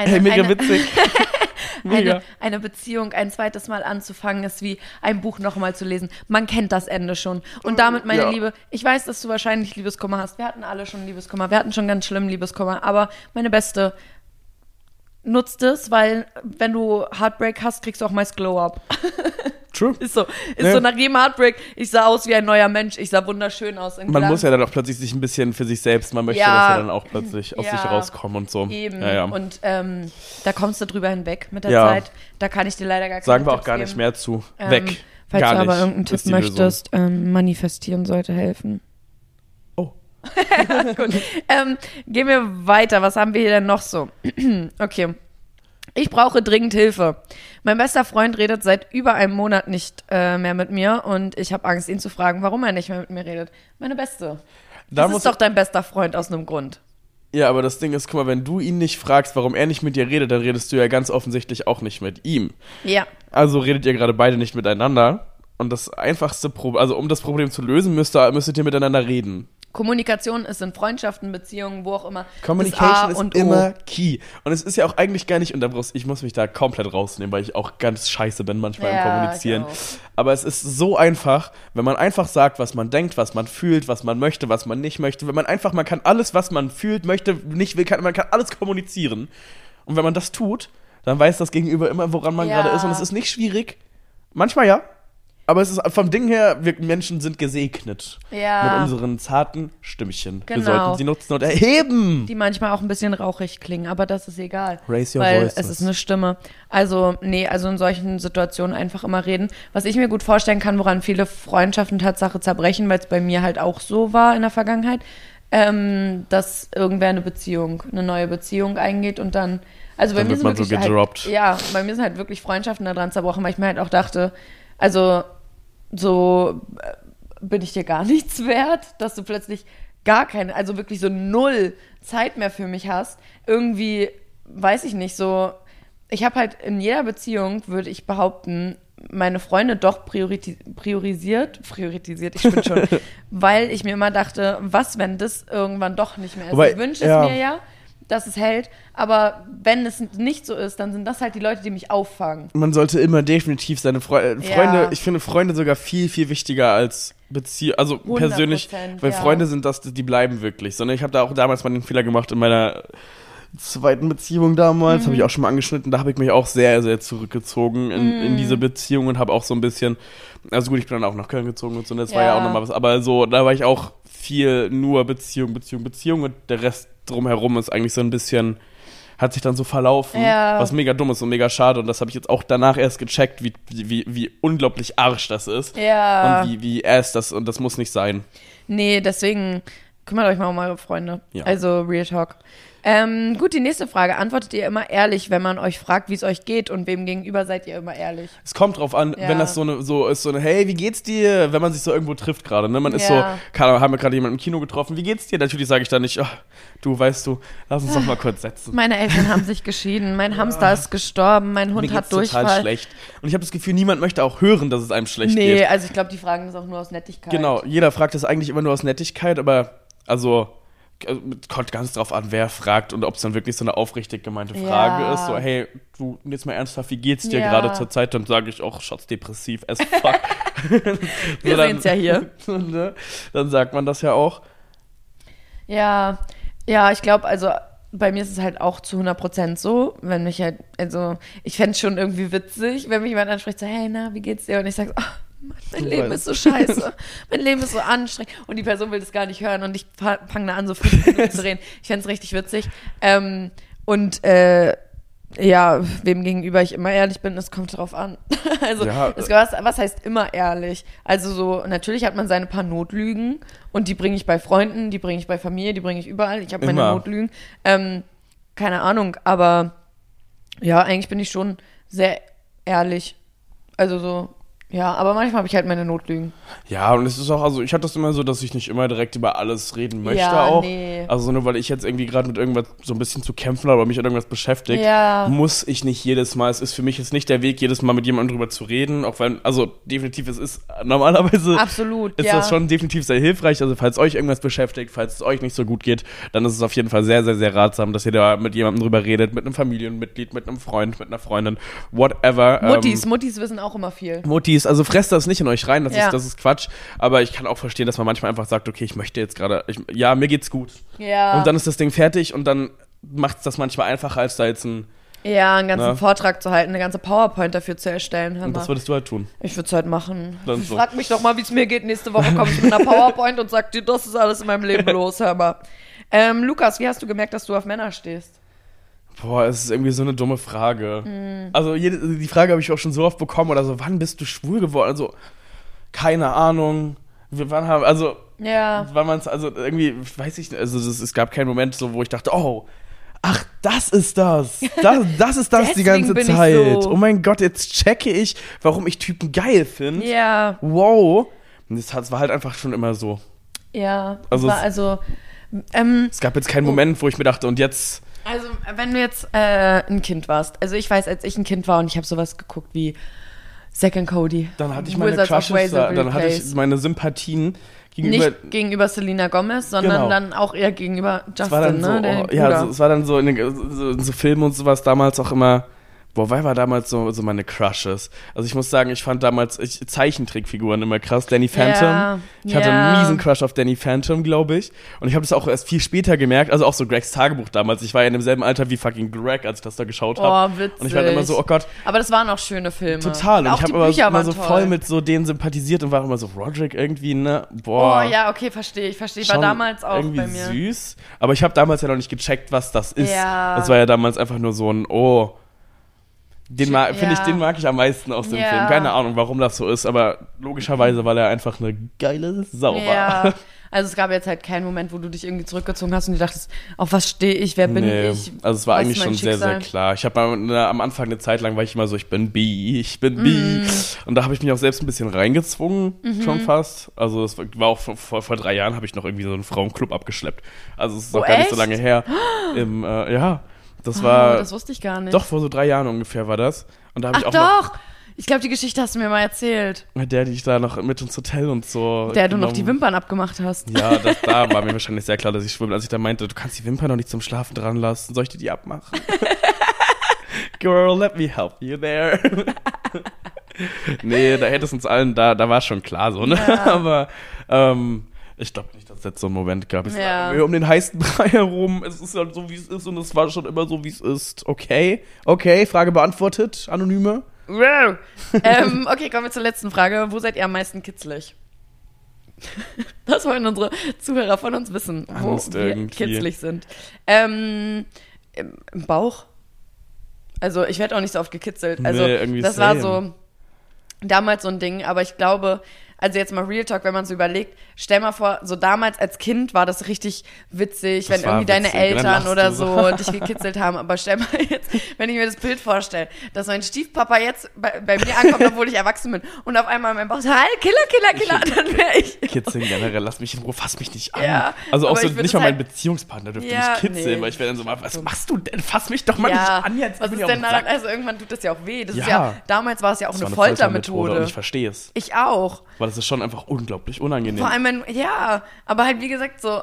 eine, Hey, mega eine, witzig. mega. eine, eine Beziehung ein zweites Mal anzufangen ist wie ein Buch nochmal zu lesen. Man kennt das Ende schon. Und damit, meine Ja. Liebe, ich weiß, dass du wahrscheinlich Liebeskummer hast. Wir hatten alle schon Liebeskummer. Wir hatten schon ganz schlimmen Liebeskummer. Aber meine Beste, nutzt es, weil wenn du Heartbreak hast, kriegst du auch meist Glow-Up. True. Ist so. Ist Ja. so nach jedem Heartbreak, ich sah aus wie ein neuer Mensch. Ich sah wunderschön aus. Man Glanz. muss ja dann auch plötzlich sich ein bisschen für sich selbst, man möchte, Ja. dass er dann auch plötzlich aus Ja. sich rauskommen und so. Eben. Ja, ja. Und ähm, da kommst du drüber hinweg mit der Ja. Zeit. Da kann ich dir leider gar keine Sagen wir auch Tipps gar geben. nicht mehr zu. Ähm, Weg. Falls gar du aber nicht, irgendeinen Tipp möchtest, ähm, manifestieren sollte helfen. Gut. ähm, gehen wir weiter. Was haben wir hier denn noch so? okay. Ich brauche dringend Hilfe. Mein bester Freund redet seit über einem Monat nicht äh, mehr mit mir und ich habe Angst, ihn zu fragen, warum er nicht mehr mit mir redet. Meine Beste. Da Das ist doch dein bester Freund aus einem Grund. Ja, aber das Ding ist, guck mal, wenn du ihn nicht fragst, warum er nicht mit dir redet, dann redest du ja ganz offensichtlich auch nicht mit ihm. Ja. Also redet ihr gerade beide nicht miteinander. Und das einfachste Problem, also um das Problem zu lösen, müsst ihr, müsstet ihr miteinander reden. Kommunikation ist in Freundschaften, Beziehungen, wo auch immer. Communication ist und O. immer key. Und es ist ja auch eigentlich gar nicht, und da brauchst, ich muss mich da komplett rausnehmen, weil ich auch ganz scheiße bin manchmal Ja, im Kommunizieren. Aber es ist so einfach, wenn man einfach sagt, was man denkt, was man fühlt, was man möchte, was man nicht möchte. Wenn man einfach, man kann alles, was man fühlt, möchte, nicht will, kann, man kann alles kommunizieren. Und wenn man das tut, dann weiß das Gegenüber immer, woran man Ja. gerade ist. Und es ist nicht schwierig. Manchmal ja. Aber es ist vom Ding her, wir Menschen sind gesegnet Ja. mit unseren zarten Stimmchen. Wir Genau. sollten sie nutzen und erheben. die manchmal auch ein bisschen rauchig klingen, aber das ist egal. Raise your weil voices. es ist eine Stimme. Also, nee, also in solchen Situationen einfach immer reden. Was ich mir gut vorstellen kann, woran viele Freundschaften Tatsache zerbrechen, weil es bei mir halt auch so war in der Vergangenheit, ähm, dass irgendwer eine Beziehung, eine neue Beziehung eingeht und dann, also bei Dann mir wird sind man so wirklich gedroppt. halt, ja, bei mir sind halt wirklich Freundschaften daran zerbrochen, weil ich mir halt auch dachte, also so äh, bin ich dir gar nichts wert, dass du plötzlich gar keine, also wirklich so null Zeit mehr für mich hast. Irgendwie, weiß ich nicht, so, ich habe halt in jeder Beziehung, würde ich behaupten, meine Freunde doch prioriti priorisiert, priorisiert, ich bin schon, weil ich mir immer dachte, was, wenn das irgendwann doch nicht mehr ist. Wobei, ich wünsche ja. es mir ja, dass es hält, aber wenn es nicht so ist, dann sind das halt die Leute, die mich auffangen. man sollte immer definitiv seine Freu äh, Ja. Freunde, ich finde Freunde sogar viel, viel wichtiger als Beziehung, also 100%, persönlich, weil ja. Freunde sind das, die bleiben wirklich. Sondern ich habe da auch damals mal den Fehler gemacht in meiner zweiten Beziehung damals, Mhm. habe ich auch schon mal angeschnitten, da habe ich mich auch sehr, sehr zurückgezogen in, Mhm. in diese Beziehung und habe auch so ein bisschen, also gut, ich bin dann auch nach Köln gezogen und so, und das war ja Ja. auch nochmal was, aber so, da war ich auch viel nur Beziehung, Beziehung, Beziehung und der Rest drumherum ist eigentlich so ein bisschen, hat sich dann so verlaufen, Ja. was mega dumm ist und mega schade und das habe ich jetzt auch danach erst gecheckt, wie, wie, wie unglaublich arsch das ist Ja. und wie, wie ass das und das muss nicht sein. Nee, deswegen kümmert euch mal um eure Freunde. Ja. Also Real Talk. Ähm, gut, die nächste Frage. Antwortet ihr immer ehrlich, wenn man euch fragt, wie es euch geht und wem gegenüber seid ihr immer ehrlich? Es kommt drauf an, Ja. wenn das so eine so ist, so eine, hey, wie geht's dir, wenn man sich so irgendwo trifft gerade, ne? Man ist Ja. so, keine Ahnung, haben wir gerade jemanden im Kino getroffen, wie geht's dir? Natürlich sage ich dann nicht, ach, du weißt du, lass uns doch mal kurz setzen. Meine Eltern haben sich geschieden, mein Hamster ist gestorben, mein Mir Hund geht's hat total Durchfall. schlecht. Und ich habe das Gefühl, niemand möchte auch hören, dass es einem schlecht Nee, geht. also ich glaube, die fragen das auch nur aus Nettigkeit. Genau, jeder fragt das eigentlich immer nur aus Nettigkeit, aber also kommt ganz drauf an, wer fragt und ob es dann wirklich so eine aufrichtig gemeinte Frage Ja. ist. So, hey, du, jetzt mal ernsthaft, wie geht's dir Ja. gerade zur Zeit? Dann sage ich auch, Schatz, depressiv as fuck. Wir dann- sehen's ja hier. ne? Dann sagt man das ja auch. Ja, ja, ich glaube, also bei mir ist es halt auch zu 100% so, wenn mich halt, also ich fände es schon irgendwie witzig, wenn mich jemand anspricht, so, hey, na, wie geht's dir? Und ich sage, oh, Mann, mein Leben ist so scheiße. mein Leben ist so anstrengend. Und die Person will das gar nicht hören und ich fange da an, so fünf Minuten zu reden. Ich fände es richtig witzig. Ähm, und äh, ja, wem gegenüber ich immer ehrlich bin, es kommt drauf an. also, Ja, es, was, was heißt immer ehrlich? Also so, natürlich hat man seine paar Notlügen und die bringe ich bei Freunden, die bringe ich bei Familie, die bringe ich überall. Ich habe meine. Notlügen. Ähm, keine Ahnung, aber ja, eigentlich bin ich schon sehr ehrlich. Also so, ja, aber manchmal habe ich halt meine Notlügen. Ja, und es ist auch, also ich hatte das immer so, dass ich nicht immer direkt über alles reden möchte Ja, auch. nee. Also nur weil ich jetzt irgendwie gerade mit irgendwas so ein bisschen zu kämpfen habe oder mich an irgendwas beschäftigt, Ja. muss ich nicht jedes Mal, es ist für mich jetzt nicht der Weg, jedes Mal mit jemandem drüber zu reden, auch wenn, also definitiv, es ist normalerweise Absolut, ist ja. das schon definitiv sehr hilfreich. Also falls euch irgendwas beschäftigt, falls es euch nicht so gut geht, dann ist es auf jeden Fall sehr, sehr, sehr ratsam, dass ihr da mit jemandem drüber redet, mit einem Familienmitglied, mit einem Freund, mit einer Freundin, whatever. Muttis, Ähm, Muttis wissen auch immer viel. Muttis, also fresst das nicht in euch rein, das, Ja. ist, das ist Quatsch. Aber ich kann auch verstehen, dass man manchmal einfach sagt, okay, ich möchte jetzt gerade, ja, mir geht's gut. Ja. Und dann ist das Ding fertig und dann macht es das manchmal einfacher, als da jetzt ein. ja, einen ganzen Na? Vortrag zu halten, eine ganze PowerPoint dafür zu erstellen. Hör Und das würdest du halt tun. Ich würde es halt machen. Dann so. Frag mich doch mal, wie es mir geht. Nächste Woche komme ich mit einer PowerPoint und sag dir, das ist alles in meinem Leben los, hör mal. Ähm, Lukas, wie hast du gemerkt, dass du auf Männer stehst? Boah, es ist irgendwie so eine dumme Frage. Mhm. Also jede, die Frage habe ich auch schon so oft bekommen oder so, wann bist du schwul geworden? Also, keine Ahnung. Wir- Wann haben, also, Ja. wann man es, also irgendwie, weiß ich nicht, also es, es gab keinen Moment so, wo ich dachte, oh, ach, das ist das. Das, das ist das die ganze Zeit. so. Oh mein Gott, jetzt checke ich, warum ich Typen geil finde. Ja. Wow. Und das, es war halt einfach schon immer so. Ja. Also Also, war es- also, ähm, Es gab jetzt keinen Moment, wo ich mir dachte, und jetzt. Also, wenn du jetzt äh, ein Kind warst. Also, ich weiß, als ich ein Kind war und ich habe sowas geguckt wie Zack and Cody. Dann hatte ich meine Wizards Crushes, da, dann hatte ich meine Sympathien gegenüber. Nicht gegenüber Selena Gomez, sondern Genau. dann auch eher gegenüber Justin, so, ne? der oh, ja, so, es war dann so in, den, so in so Filmen und sowas damals auch immer. Boah, wer war damals so, so meine Crushes? Also ich muss sagen, ich fand damals ich, Zeichentrickfiguren immer krass. Danny Phantom. Ja, ich hatte ja. einen miesen Crush auf Danny Phantom, glaube ich. Und ich habe das auch erst viel später gemerkt. Also auch so Gregs Tagebuch damals. Ich war ja in demselben Alter wie fucking Greg, als ich das da geschaut habe. Oh, witzig. Und ich war immer so, oh Gott, Aber das waren auch schöne Filme. total. Und auch ich habe immer, immer so toll. voll mit so denen sympathisiert und war immer so Roderick irgendwie, ne? Oh, Boah. ja, okay, verstehe ich, verstehe. War damals auch irgendwie bei mir. süß. Aber ich habe damals ja noch nicht gecheckt, was das ist. Ja. Das war ja damals einfach nur so ein, oh. Den ma- finde ich, Ja. den mag ich am meisten aus dem Ja. Film. Keine Ahnung, warum das so ist, aber logischerweise, weil er einfach eine geile Sau war. Ja. Also es gab jetzt halt keinen Moment, wo du dich irgendwie zurückgezogen hast und dir dachtest, auf was stehe ich, wer bin Nee, ich? also es war eigentlich schon sehr, sehr Schicksal? klar. Ich habe am Anfang eine Zeit lang war ich immer so, ich bin bi, ich bin bi. Mhm. Und da habe ich mich auch selbst ein bisschen reingezwungen, schon fast. Also es war auch vor, vor, drei Jahren habe ich noch irgendwie so einen Frauenclub abgeschleppt. Also es ist Oh, auch gar nicht so echt? lange her. Im, äh, ja, das Oh, war, das wusste ich gar nicht. doch vor so drei Jahren ungefähr war das. Und da habe ich auch noch, doch! Ich glaube, die Geschichte hast du mir mal erzählt. mit der, die ich da noch mit ins Hotel und so. Der du noch die genommen- Wimpern abgemacht hast. Ja, das, da war mir wahrscheinlich sehr klar, dass ich bin. Als ich da meinte, du kannst die Wimpern noch nicht zum Schlafen dran lassen, soll ich dir die abmachen? Girl, let me help you there. nee, da hätte es uns allen, da, da war es schon klar so, ne? Ja. Aber ähm, ich glaube nicht, dass es jetzt so einen Moment gab. Es Ja. war um den heißen Brei herum. Es ist halt so, wie es ist und es war schon immer so, wie es ist. Okay, okay, Frage beantwortet, Anonyme. Wow. ähm, okay, kommen wir zur letzten Frage. Wo seid ihr am meisten kitzlig? Das wollen unsere Zuhörer von uns wissen, wo Angst wir irgendwie. kitzlig sind. Ähm, im, Bauch? Also ich werde auch nicht so oft gekitzelt. Also Nee, das war same. so damals so ein Ding, aber ich glaube, also jetzt mal Real Talk, wenn man so überlegt, stell mal vor, so damals als Kind war das richtig witzig, Das wenn irgendwie deine witzig, dann Eltern oder so dich gekitzelt haben. Aber stell mal jetzt, wenn ich mir das Bild vorstelle, dass mein Stiefpapa jetzt bei, bei mir ankommt, obwohl ich erwachsen bin und auf einmal mein Bauch so, halt, Killer, Killer, Killer, dann wäre ich. Kitzeln generell, lass mich in Ruhe, fass mich nicht an. Ja, also auch so, nicht mal mein halt- Beziehungspartner dürfte Ja, mich kitzeln, nee. weil ich wäre dann so mal, was machst du denn? Fass mich doch mal ja, nicht an jetzt. was ist ja denn daran? Also irgendwann tut das ja auch weh. Das ist Ja. ja, damals war es ja auch eine war Foltermethode. Und ich verstehe es. ich auch. Weil das ist schon einfach unglaublich unangenehm. Vor allem, wenn, ja, aber halt wie gesagt so,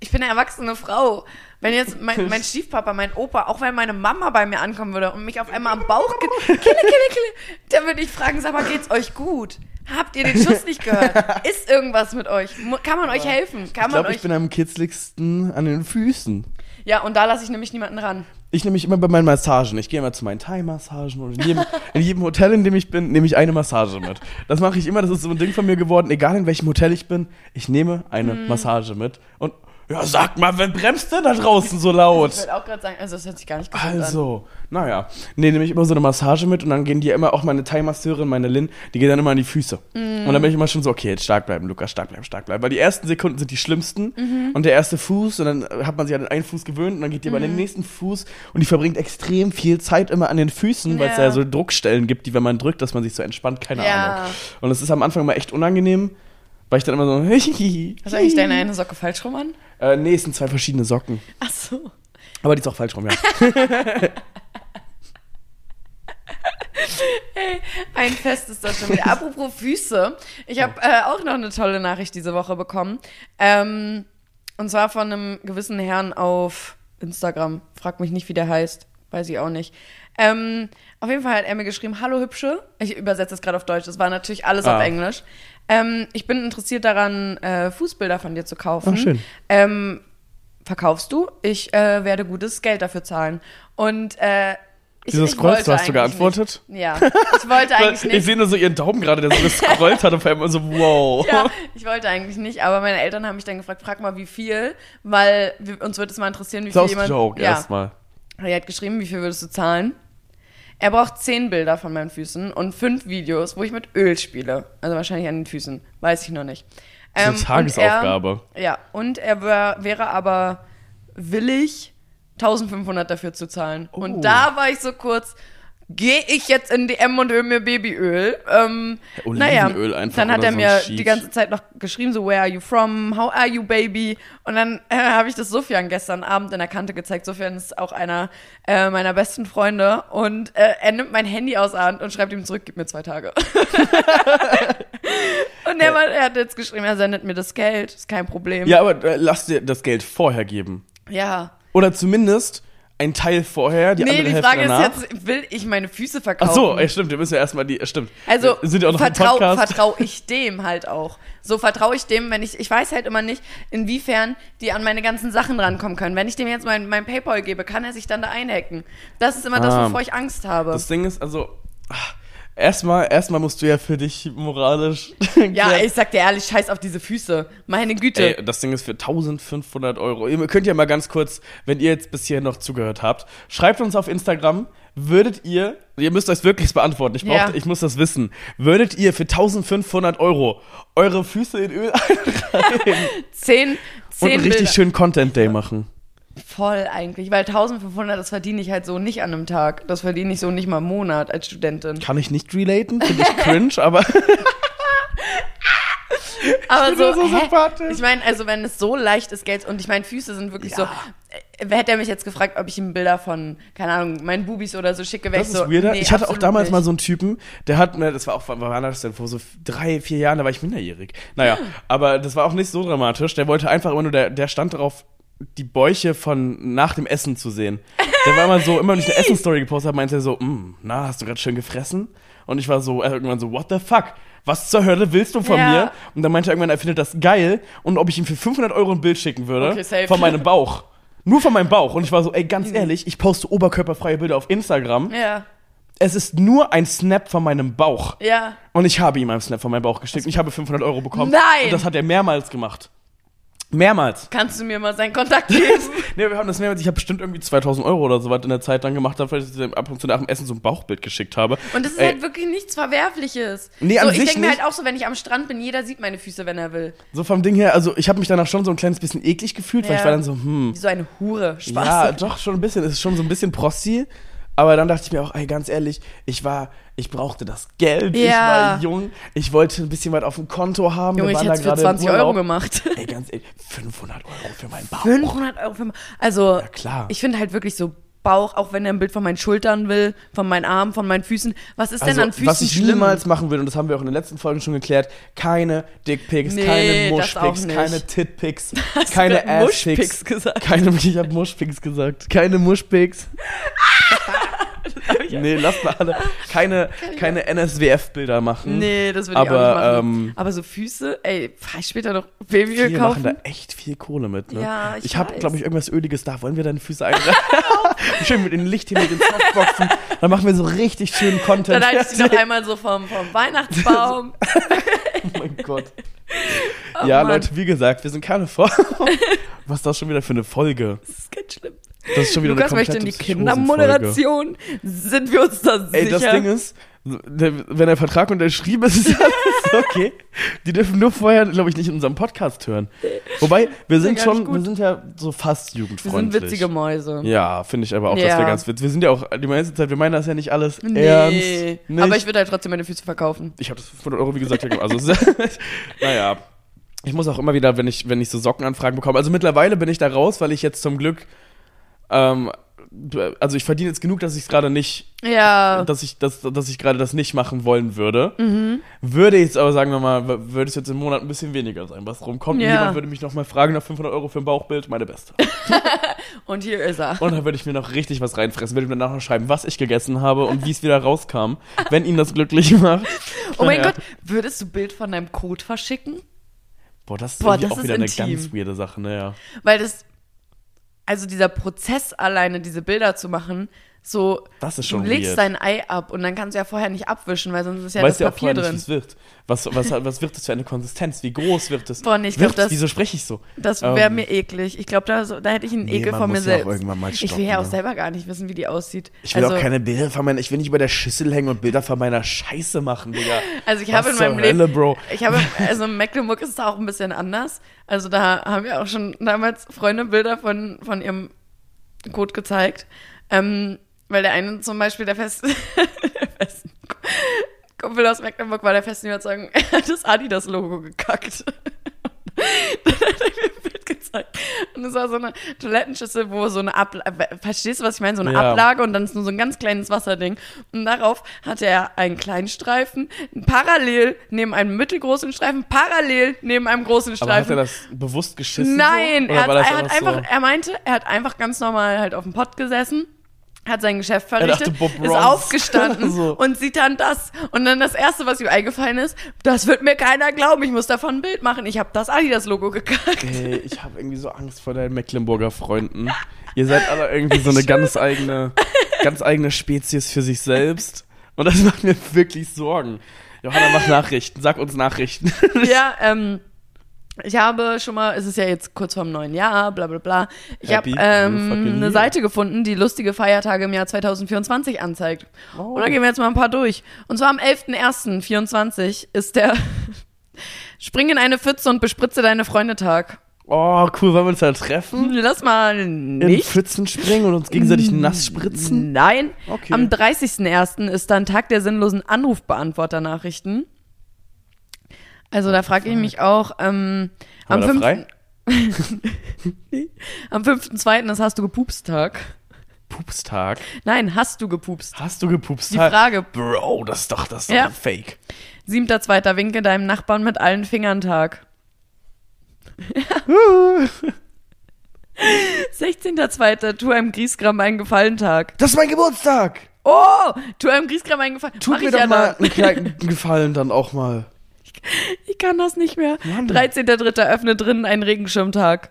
ich bin eine erwachsene Frau. Wenn jetzt mein, mein Stiefpapa, mein Opa, auch wenn meine Mama bei mir ankommen würde und mich auf einmal am Bauch kille, kille, kille, dann würde ich fragen, sag mal, geht's euch gut? Habt ihr den Schuss nicht gehört? Ist irgendwas mit euch? Kann man euch helfen? Kann ich glaube, ich bin am kitzligsten an den Füßen. Ja, und da lasse ich nämlich niemanden ran. Ich nehme mich immer bei meinen Massagen. Ich gehe immer zu meinen Thai-Massagen und in jedem, in jedem Hotel, in dem ich bin, nehme ich eine Massage mit. Das mache ich immer, das ist so ein Ding von mir geworden. Egal in welchem Hotel ich bin, ich nehme eine Mhm. Massage mit. Und ja, sag mal, wer bremst denn da draußen so laut? Ich wollte auch gerade sagen, also das hört sich gar nicht gesund an. Also, naja. Nee, nehme ich immer so eine Massage mit und dann gehen die immer, auch meine Thai-Masseurin, meine Lin, die gehen dann immer an die Füße. Mhm. Und dann bin ich immer schon so, okay, jetzt stark bleiben, Lukas, stark bleiben, stark bleiben. Weil die ersten Sekunden sind die schlimmsten Mhm. und der erste Fuß und dann hat man sich an den einen Fuß gewöhnt und dann geht die aber Mhm. an den nächsten Fuß und die verbringt extrem viel Zeit immer an den Füßen, weil es Ja. ja so Druckstellen gibt, die, wenn man drückt, dass man sich so entspannt, keine Ja. Ahnung. Und das ist am Anfang immer echt unangenehm, weil ich dann immer so, Hast du eigentlich deine eine Socke falsch rum an? äh, nee, es sind zwei verschiedene Socken. Ach so. Aber die ist auch falsch rum, ja. Hey, ein Fest ist das schon wieder. Apropos Füße. Ich habe äh, auch noch eine tolle Nachricht diese Woche bekommen. Ähm, und zwar von einem gewissen Herrn auf Instagram. Frag mich nicht, wie der heißt. Weiß ich auch nicht. Ähm, auf jeden Fall hat er mir geschrieben, hallo Hübsche. Ich übersetze es gerade auf Deutsch. Das war natürlich alles Ah. auf Englisch. Ähm, ich bin interessiert daran, äh, Fußbilder von dir zu kaufen. Ah, schön. Ähm, verkaufst du? Ich äh, werde gutes Geld dafür zahlen. Und äh, ich, Dieses ich Kreuz, du hast du geantwortet? Nicht. Ja, ich wollte eigentlich Ich nicht. sehe nur so ihren Daumen gerade, der so gescrollt hat und vor allem so, wow. Ja, ich wollte eigentlich nicht, aber meine Eltern haben mich dann gefragt, frag mal wie viel, weil wir, uns würde es mal interessieren, wie Das viel jemand. Joke ja, erstmal. er hat geschrieben, wie viel würdest du zahlen? Er braucht zehn Bilder von meinen Füßen und fünf Videos, wo ich mit Öl spiele. Also wahrscheinlich an den Füßen. Weiß ich noch nicht. Ist eine Ähm, und Tagesaufgabe. Er, ja, und er wär, wäre aber willig, 1500 dafür zu zahlen. Oh. Und da war ich so kurz, gehe ich jetzt in DM und hol mir Babyöl? Ähm, Olivenöl einfach Dann hat er so mir Sheet. die ganze Zeit noch geschrieben, so, where are you from? How are you, baby? Und dann äh, habe ich das Sofian gestern Abend in der Kante gezeigt. Sofian ist auch einer äh, meiner besten Freunde. Und äh, er nimmt mein Handy aus der Hand und schreibt ihm zurück, gib mir zwei Tage. und er, war, er hat jetzt geschrieben, er sendet mir das Geld, ist kein Problem. Ja, aber äh, lass dir das Geld vorher geben. ja. Oder zumindest ein Teil vorher, die Nee, andere die Hälfte Frage danach. ist jetzt, will ich meine Füße Ach verkaufen? so, ey, stimmt, wir müssen ja erstmal die, stimmt. Also Wir sind ja auch noch vertrau, vertraue ich dem halt auch. So vertraue ich dem, wenn ich, ich weiß halt immer nicht, inwiefern die an meine ganzen Sachen rankommen können. Wenn ich dem jetzt mein, mein Paypal gebe, kann er sich dann da einhacken. Das ist immer das, Ah. wovor ich Angst habe. Das Ding ist, also, ach, erstmal, erstmal musst du ja für dich moralisch. ja, ich sag dir ehrlich, scheiß auf diese Füße. Meine Güte. Ey, das Ding ist für 1500 Euro. Ihr könnt ja mal ganz kurz, wenn ihr jetzt bis hierhin noch zugehört habt, schreibt uns auf Instagram, würdet ihr, ihr müsst euch wirklich beantworten, ich, brauch, Ja. ich muss das wissen, würdet ihr für 1500 Euro eure Füße in Öl einreiben zehn, und zehn einen richtig Bilder. schönen Content Day machen? Voll eigentlich, weil 1500, das verdiene ich halt so nicht an einem Tag. Das verdiene ich so nicht mal im Monat als Studentin. Kann ich nicht relaten, finde ich cringe, aber Aber bin so, ja so hä? sympathisch. ich meine, also wenn es so leicht ist, Geld und ich meine, Füße sind wirklich so. Äh, hätte er mich jetzt gefragt, ob ich ihm Bilder von, keine Ahnung, meinen Bubis oder so schicke, wäre ich so. weirder. nee, ich hatte auch damals nicht. mal so einen Typen, der hat mir, das war auch, wann war das denn, vor so drei, vier Jahren, da war ich minderjährig. Naja, aber das war auch nicht so dramatisch. Der wollte einfach immer nur, der, der stand darauf, die Bäuche von nach dem Essen zu sehen. Der war immer so, immer wenn ich eine Essensstory gepostet habe, meinte er so, "Mm, na, hast du gerade schön gefressen? Und ich war so, irgendwann so, what the fuck? Was zur Hölle willst du von Ja. mir? Und dann meinte er irgendwann, er findet das geil und ob ich ihm für 500 Euro ein Bild schicken würde Okay, von meinem Bauch. Nur von meinem Bauch. Und ich war so, ey, ganz ehrlich, ich poste oberkörperfreie Bilder auf Instagram. Ja, Es ist nur ein Snap von meinem Bauch. ja. Und ich habe ihm einen Snap von meinem Bauch geschickt. Und ich habe 500 Euro bekommen. Nein! Und das hat er mehrmals gemacht. Mehrmals. Kannst du mir mal seinen Kontakt geben? Nee, wir haben das mehrmals. Ich habe bestimmt irgendwie 2000 Euro oder so was in der Zeit dann gemacht, dafür, dass ich ab und zu nach dem Essen so ein Bauchbild geschickt habe. Und das ist Ey, halt wirklich nichts Verwerfliches. Nee, so, an ich sich denke mir halt auch so, wenn ich am Strand bin, jeder sieht meine Füße, wenn er will. So vom Ding her, also ich habe mich danach schon so ein kleines bisschen eklig gefühlt, weil Ja. ich war dann so, hm. Wie so eine Hure. Spaß. Ja, doch, schon ein bisschen. Es ist schon so ein bisschen Prossi. Aber dann dachte ich mir auch, ey, ganz ehrlich, ich war, ich brauchte das Geld, ich Ja. war jung, ich wollte ein bisschen was auf dem Konto haben. Junge, wir ich waren hätte es da für gerade im 20 Euro gemacht. Ey, ganz ehrlich, 500 Euro für meinen Bauch. 500 Euro für. Also, Ja, klar. ich finde halt wirklich so Bauch, auch wenn er ein Bild von meinen Schultern will, von meinen Armen, von meinen Füßen. Was ist denn Also, an Füßen was ich schlimm? niemals machen will, und das haben wir auch in den letzten Folgen schon geklärt, keine Dickpics, Nee, keine nicht. keine Titpics, keine Asspics. Keine, ich habe Mushpics gesagt. Keine Mushpics. nee, lasst mal alle keine, keine NSWF-Bilder machen. Nee, das würde ich Aber, auch nicht machen. ähm, Aber so Füße, ey, fahr ich später noch Babyöl Wir machen kaufen? da echt viel Kohle mit, ne? Ja, ich Ich habe, glaube ich, irgendwas Öliges da. Wollen wir deine Füße einreißen? schön mit dem Licht hier, mit den Softboxen. Dann machen wir so richtig schönen Content. Dann halte ich die noch einmal so vom, vom Weihnachtsbaum. Oh mein Gott. ja, Oh Mann. Leute, wie gesagt, wir sind keine vor. Was ist das schon wieder für eine Folge? Das ist ganz schlimm. Das ist schon wieder Lukas eine möchte in die. Kindermoderation. Sind wir uns da sicher? Ey, das Ding ist, wenn der Vertrag unterschrieben ist, ist alles okay. Die dürfen nur vorher, glaube ich, nicht in unserem Podcast hören. Wobei, wir sind gar schon, wir sind ja so fast wir jugendfreundlich. sind witzige Mäuse. Ja, finde ich aber auch, das Ja. wäre ganz witzig. Wir sind ja auch die meiste Zeit, wir meinen das ja nicht alles Nee. ernst. Nicht? Aber ich würde halt trotzdem meine Füße verkaufen. Ich habe das für 500 Euro, wie gesagt, ja, also naja. Ich muss auch immer wieder, wenn ich, wenn ich so Sockenanfragen bekomme, also mittlerweile bin ich da raus, weil ich jetzt zum Glück, ähm, also ich verdiene jetzt genug, dass ich es gerade nicht, Ja. dass ich, dass, dass ich gerade das nicht machen wollen würde. Mhm. Würde jetzt aber, sagen wir mal, würde es jetzt im Monat ein bisschen weniger sein, was rumkommt. Ja. Und jemand würde mich nochmal fragen nach 500 Euro für ein Bauchbild, meine Beste. Und hier ist er. Und dann würde ich mir noch richtig was reinfressen, würde mir danach noch schreiben, was ich gegessen habe und wie es wieder rauskam, wenn ihn das glücklich macht. Oh mein Naja. Gott, würdest du Bild von deinem Code verschicken? Boah, das ist Boah, das auch ist wieder eine intim. ganz weirde Sache, ne, ja. Weil das, also dieser Prozess alleine, diese Bilder zu machen, so, Das du legst weird. dein Ei ab und dann kannst du ja vorher nicht abwischen, weil sonst ist ja weißt das ja Papier nicht, wie drin. es wird. Was, was, was wird das für eine Konsistenz? Wie groß wird es? Boah, nee, ich glaub, das- Wieso spreche ich so? Das wäre Ähm, mir eklig. Ich glaube, da, so, da hätte ich einen Nee, Ekel von mir ja selbst. mal ich will stoppen, ja auch ne? selber gar nicht wissen, wie die aussieht. Ich will also, auch keine Bilder von meiner, ich will nicht über der Schüssel hängen und Bilder von meiner Scheiße machen, Digga. Also ich habe in meinem Leben, Bro. ich habe, also in Mecklenburg ist es auch ein bisschen anders. Also da haben wir auch schon damals Freunde Bilder von, von ihrem Code gezeigt. Ähm, weil der eine zum Beispiel der fest, der festen Kumpel aus Mecklenburg war der festen Überzeugung, er hat das Adidas-Logo gekackt. Dann hat er mir ein Bild gezeigt. Und es war so eine Toilettenschüssel, wo so eine Ablage, verstehst du, was ich meine? So eine Ja. Ablage und dann ist nur so ein ganz kleines Wasserding. Und darauf hatte er einen kleinen Streifen, parallel neben einem mittelgroßen Streifen, parallel neben einem großen Aber hat Streifen. er das bewusst geschissen? Nein, so? er hat, er hat einfach, so? er meinte, er hat einfach ganz normal halt auf dem Pott gesessen, hat sein Geschäft Er verrichtet, dachte, ist aufgestanden So. und sieht dann das. Und dann das Erste, was ihm eingefallen ist, das wird mir keiner glauben, ich muss davon ein Bild machen. Ich habe das Adidas-Logo gekackt. Ey, ich habe irgendwie so Angst vor deinen Mecklenburger Freunden. Ihr seid alle irgendwie so eine ganz eigene, ganz eigene Spezies für sich selbst. Und das macht mir wirklich Sorgen. Johanna, mach Nachrichten. Sag uns Nachrichten. ja, ähm, ich habe schon mal, es ist ja jetzt kurz vorm neuen Jahr, bla bla bla. Ich habe ähm, eine. Seite gefunden, die lustige Feiertage im Jahr 2024 anzeigt. Oh. Und da gehen wir jetzt mal ein paar durch. Und zwar am 11.01.24 ist der Spring in eine Pfütze und bespritze deine Freunde Tag. Oh, cool, wollen wir uns da treffen? Lass mal In nicht. Pfützen springen und uns gegenseitig nass spritzen? Nein. Okay. Am 30.01. ist dann Tag der sinnlosen Anrufbeantworter-Nachrichten. Also da frage ich mich auch, ähm, am Haben wir da 5. frei? Am 5.2. ist Hast du gepupst Tag. Pupstag. Nein, hast du gepupst. Hast du gepupst? Die Frage. Bro, das ist doch, das ist Ja. doch fake. 7.2. Winke deinem Nachbarn mit allen Fingern Tag. 16.2. Tu einem Griesgram einen Gefallen Tag. Das ist mein Geburtstag. Oh, tu einem Griesgram einen Gefallen. Mach mir doch ja mal einen kleinen Gefallen dann auch mal. Ich kann das nicht mehr. Mann. 13.3. öffne drinnen einen Regenschirmtag.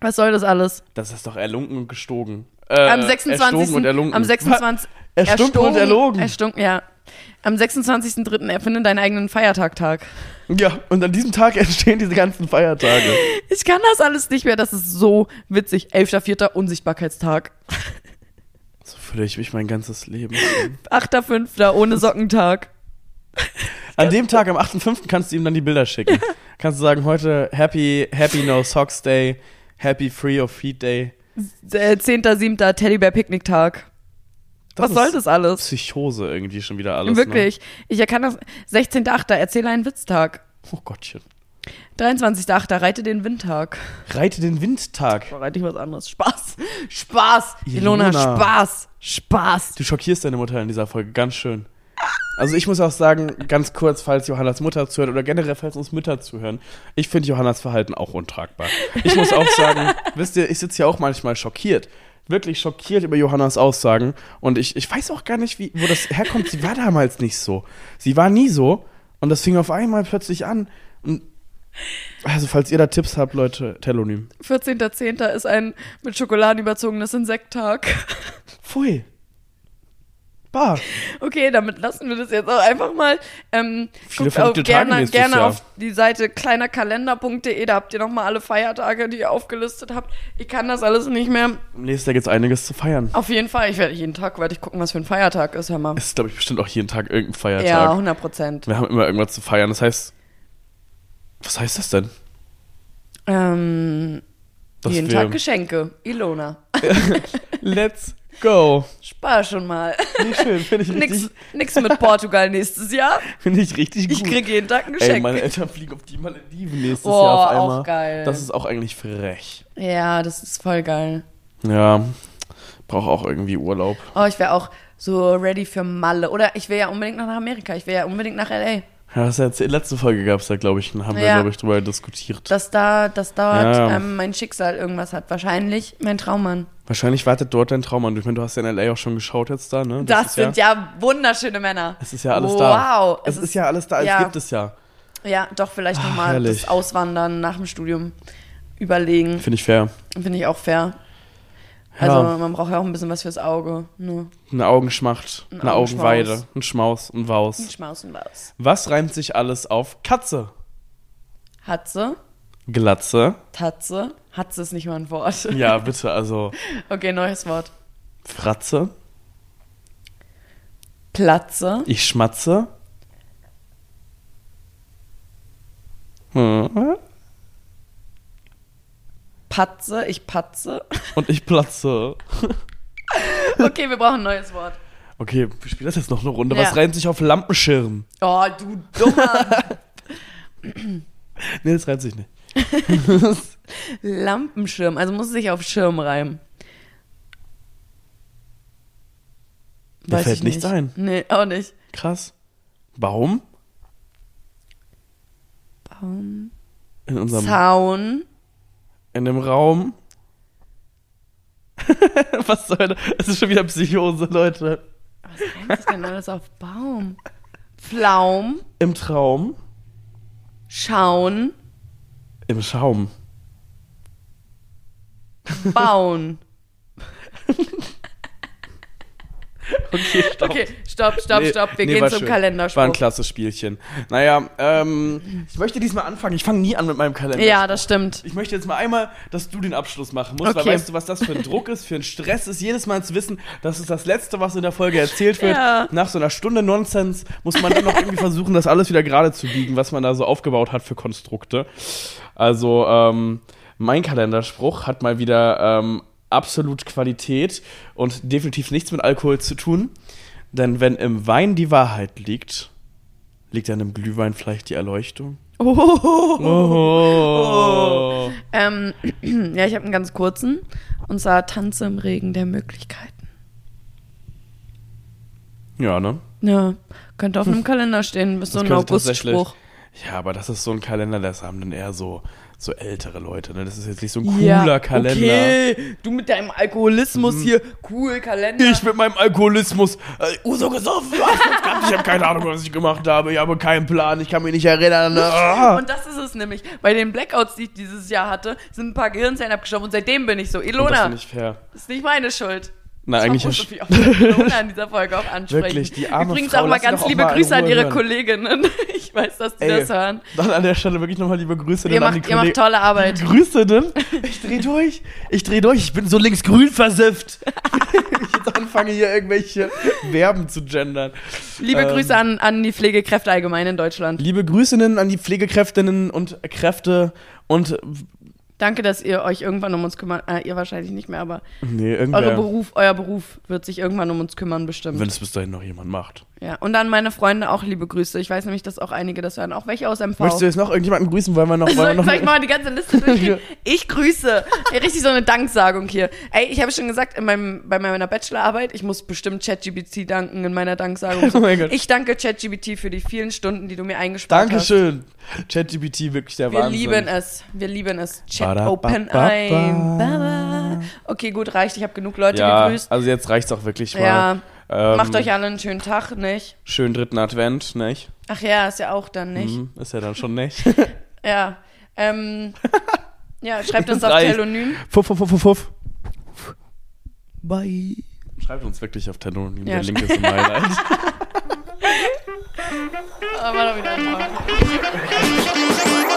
Was soll das alles? Das ist doch erlunken und gestogen. Äh, Am Erstogen 26. und erlunken. Am 26. Was? Erstunken und erlogen. Erstunken, ja. Am 26.3. erfinde deinen eigenen Feiertag-Tag. Ja, und an diesem Tag entstehen diese ganzen Feiertage. Ich kann das alles nicht mehr, das ist so witzig. 11.4. Unsichtbarkeitstag. So fühle ich mich mein ganzes Leben. 8.5. ohne Sockentag. An dem Tag, am 8.5. kannst du ihm dann die Bilder schicken. kannst du sagen, heute Happy, Happy No Socks Day, Happy Free of Feet Day. Äh, 10.7. Teddybär-Picknick-Tag. Was soll das alles? Psychose irgendwie schon wieder alles. Wirklich. Ich kann das. 16.8. Erzähle einen Witztag. Ne? Oh Gottchen. 23.8. Reite den Windtag. Reite den Windtag. Reite ich was anderes. Spaß. Spaß. Ilona, Ilona. Spaß. Spaß. Du schockierst deine Mutter in dieser Folge ganz schön. Also ich muss auch sagen, ganz kurz, falls Johannas Mutter zuhört oder generell falls uns Mütter zuhören, ich finde Johannas Verhalten auch untragbar. Ich muss auch sagen, wisst ihr, ich sitze ja auch manchmal schockiert, wirklich schockiert über Johannas Aussagen. Und ich, ich weiß auch gar nicht, wie, wo das herkommt. Sie war damals nicht so. Sie war nie so. Und das fing auf einmal plötzlich an. Und also, falls ihr da Tipps habt, Leute, Telonym. 14.10. ist ein mit Schokoladen überzogenes Insekttag. Pfui. Bah. Okay, damit lassen wir das jetzt auch einfach mal. Ähm, Viele guckt auch gerne, gerne Jahr. auf die Seite kleinerkalender.de, da habt ihr nochmal alle Feiertage, die ihr aufgelistet habt. Ich kann das alles nicht mehr. Im nächsten Jahr gibt es einiges zu feiern. Auf jeden Fall, ich werde jeden Tag werde ich gucken, was für ein Feiertag ist, hör mal. Es ist, glaube ich, bestimmt auch jeden Tag irgendein Feiertag. Ja, 100 Prozent. Wir haben immer irgendwas zu feiern. Das heißt, was heißt das denn? Ähm, jeden Tag Geschenke. Ilona. Let's go. Spar schon mal. Wie schön, finde ich nix, richtig, nix mit Portugal nächstes Jahr. finde ich richtig gut. Ich krieg jeden Tag ein Geschenk. Ey, meine Eltern fliegen auf die Malediven nächstes Boah, Jahr auf auch einmal. geil. Das ist auch eigentlich frech. ja, das ist voll geil. Ja, brauche auch irgendwie Urlaub. Oh, ich wäre auch so ready für Malle. Oder ich will ja unbedingt nach Amerika. Ich will ja unbedingt nach L.A. Ja, das ist jetzt, letzte Folge gab es da, glaube ich, haben wir, Ja. glaube ich, drüber diskutiert. Dass da, dass dort Ja, ja. ähm, mein Schicksal irgendwas hat. Wahrscheinlich mein Traummann. Wahrscheinlich wartet dort dein Traum an. Ich meine, du hast ja in L.A. auch schon geschaut jetzt da, ne? Das, ist sind ja, wunderschöne Männer. Es ist ja alles da. Wow. Es, ist, ja alles da, es ja. gibt es ja. Ja, doch, vielleicht nochmal das Auswandern nach dem Studium überlegen. Finde ich fair. Finde ich auch fair. Ja. Also man braucht ja auch ein bisschen was fürs Auge. Ne? Eine Augenschmacht, Ein eine Augenschmaus. Augenweide, ein Schmaus, ein Ein Waus. Schmaus und was. Was reimt sich alles auf Katze? Hatze, Glatze. Tatze. Hatze ist nicht mal ein Wort. Ja, bitte, also Okay, neues Wort. Fratze. Platze. Ich schmatze. Hm. Patze. Ich patze. Und ich platze. Okay, wir brauchen ein neues Wort. Okay, wir spielen das jetzt noch eine Runde. Ja. Was reimt sich auf Lampenschirm? Oh, du dummer Nee, das reimt sich nicht. Lampenschirm. Also muss es sich auf Schirm reimen. Mir Weiß fällt ich nichts nicht. ein. Nee, auch nicht. Krass. Baum Baum. in unserem Zaun. In dem Raum. Was soll das? Es ist schon wieder Psychose, Leute. Was reimt sich denn alles auf Baum? Pflaum. Im Traum, Schauen. im Schaum. Bauen. Okay, stopp. Okay, stopp, stopp, Nee, stopp. Wir nee, gehen zum schön. Kalenderspruch. War ein klasse Spielchen. Naja, ähm, ich möchte diesmal anfangen. Ich fange nie an mit meinem Kalender. Ja, das stimmt. Ich möchte jetzt mal einmal, dass du den Abschluss machen musst, weil Okay. weißt du, was das für ein Druck ist, für ein Stress ist, jedes Mal zu wissen, das ist das Letzte, was in der Folge erzählt wird. Ja. Nach so einer Stunde Nonsens muss man dann noch irgendwie versuchen, das alles wieder gerade zu biegen, was man da so aufgebaut hat für Konstrukte. Also, ähm, mein Kalenderspruch hat mal wieder ähm, absolut Qualität und definitiv nichts mit Alkohol zu tun. Denn wenn im Wein die Wahrheit liegt, liegt dann im Glühwein vielleicht die Erleuchtung. Oh. Ähm, ja, ich habe einen ganz kurzen. Und zwar Tanze im Regen der Möglichkeiten. Ja, ne? Ja, könnte auf einem Kalender stehen. Bis so Das ein Augustspruch. Ja, aber das ist so ein Kalender, das haben dann eher so, so ältere Leute. Ne? Das ist jetzt nicht so ein cooler Kalender. Mhm. Okay, du mit deinem Alkoholismus hier, cool Kalender. Ich mit meinem Alkoholismus, äh, gesoffen, hast uns gehabt, ich habe keine Ahnung, was ich gemacht habe, ich habe keinen Plan, ich kann mich nicht erinnern. Ne? Ah. Und das ist es nämlich. Bei den Blackouts, die ich dieses Jahr hatte, sind ein paar Gehirnzellen abgestorben und seitdem bin ich so. Und das Ilona, finde ich fair. ist nicht meine Schuld. Na, eigentlich muss ja Sophie auch Ilona in dieser Folge auch ansprechen. Wirklich, die arme Übrigens Frau, auch mal ganz liebe mal Grüße an ihre hören. Kolleginnen. Ich weiß, dass die Ey, das hören. Dann an der Stelle wirklich nochmal liebe Grüße Ihr denn an macht, die ihr macht tolle Arbeit. Grüße denn? Ich dreh durch. Ich dreh durch. Ich bin so linksgrün versifft. ich jetzt anfange hier irgendwelche Verben zu gendern. Liebe Ähm, Grüße an, an die Pflegekräfte allgemein in Deutschland. Liebe Grüßinnen an die Pflegekräftinnen und Kräfte und Danke, dass ihr euch irgendwann um uns kümmert. Äh, ihr wahrscheinlich nicht mehr, aber nee, Beruf, euer Beruf wird sich irgendwann um uns kümmern, bestimmt. wenn es bis dahin noch jemand macht. Ja. Und an meine Freunde auch liebe Grüße. Ich weiß nämlich, dass auch einige das hören. Auch welche aus MV. Möchtest du jetzt noch irgendjemanden grüßen? Wollen wir noch, wollen Soll, wir noch soll ich mal die ganze Liste durchgehen? Ich grüße. Richtig so eine Danksagung hier. Ey, ich habe schon gesagt, in meinem, bei meiner Bachelorarbeit, ich muss bestimmt ChatGPT danken in meiner Danksagung. Oh mein Gott. Ich danke ChatGPT für die vielen Stunden, die du mir eingespart hast. Dankeschön. ChatGPT, wirklich der Wir Wahnsinn. lieben es. Wir lieben es. Chat Ba-da-ba-ba-ba. Open ein. Baba. Okay, gut, reicht. Ich habe genug Leute ja, gegrüßt. also jetzt reicht's auch wirklich mal. Ja, Ähm, macht euch alle einen schönen Tag, nicht? Schönen dritten Advent, nicht? Ach ja, ist ja auch dann nicht. Mhm, ist ja dann schon nicht. Ja. Ähm, ja, schreibt uns auf. Telonym. Fuff, fuff, fuff, fuff. Bye. Schreibt uns wirklich auf Telonym. Ja, Der Link ist im Highlight. Aber war doch wieder.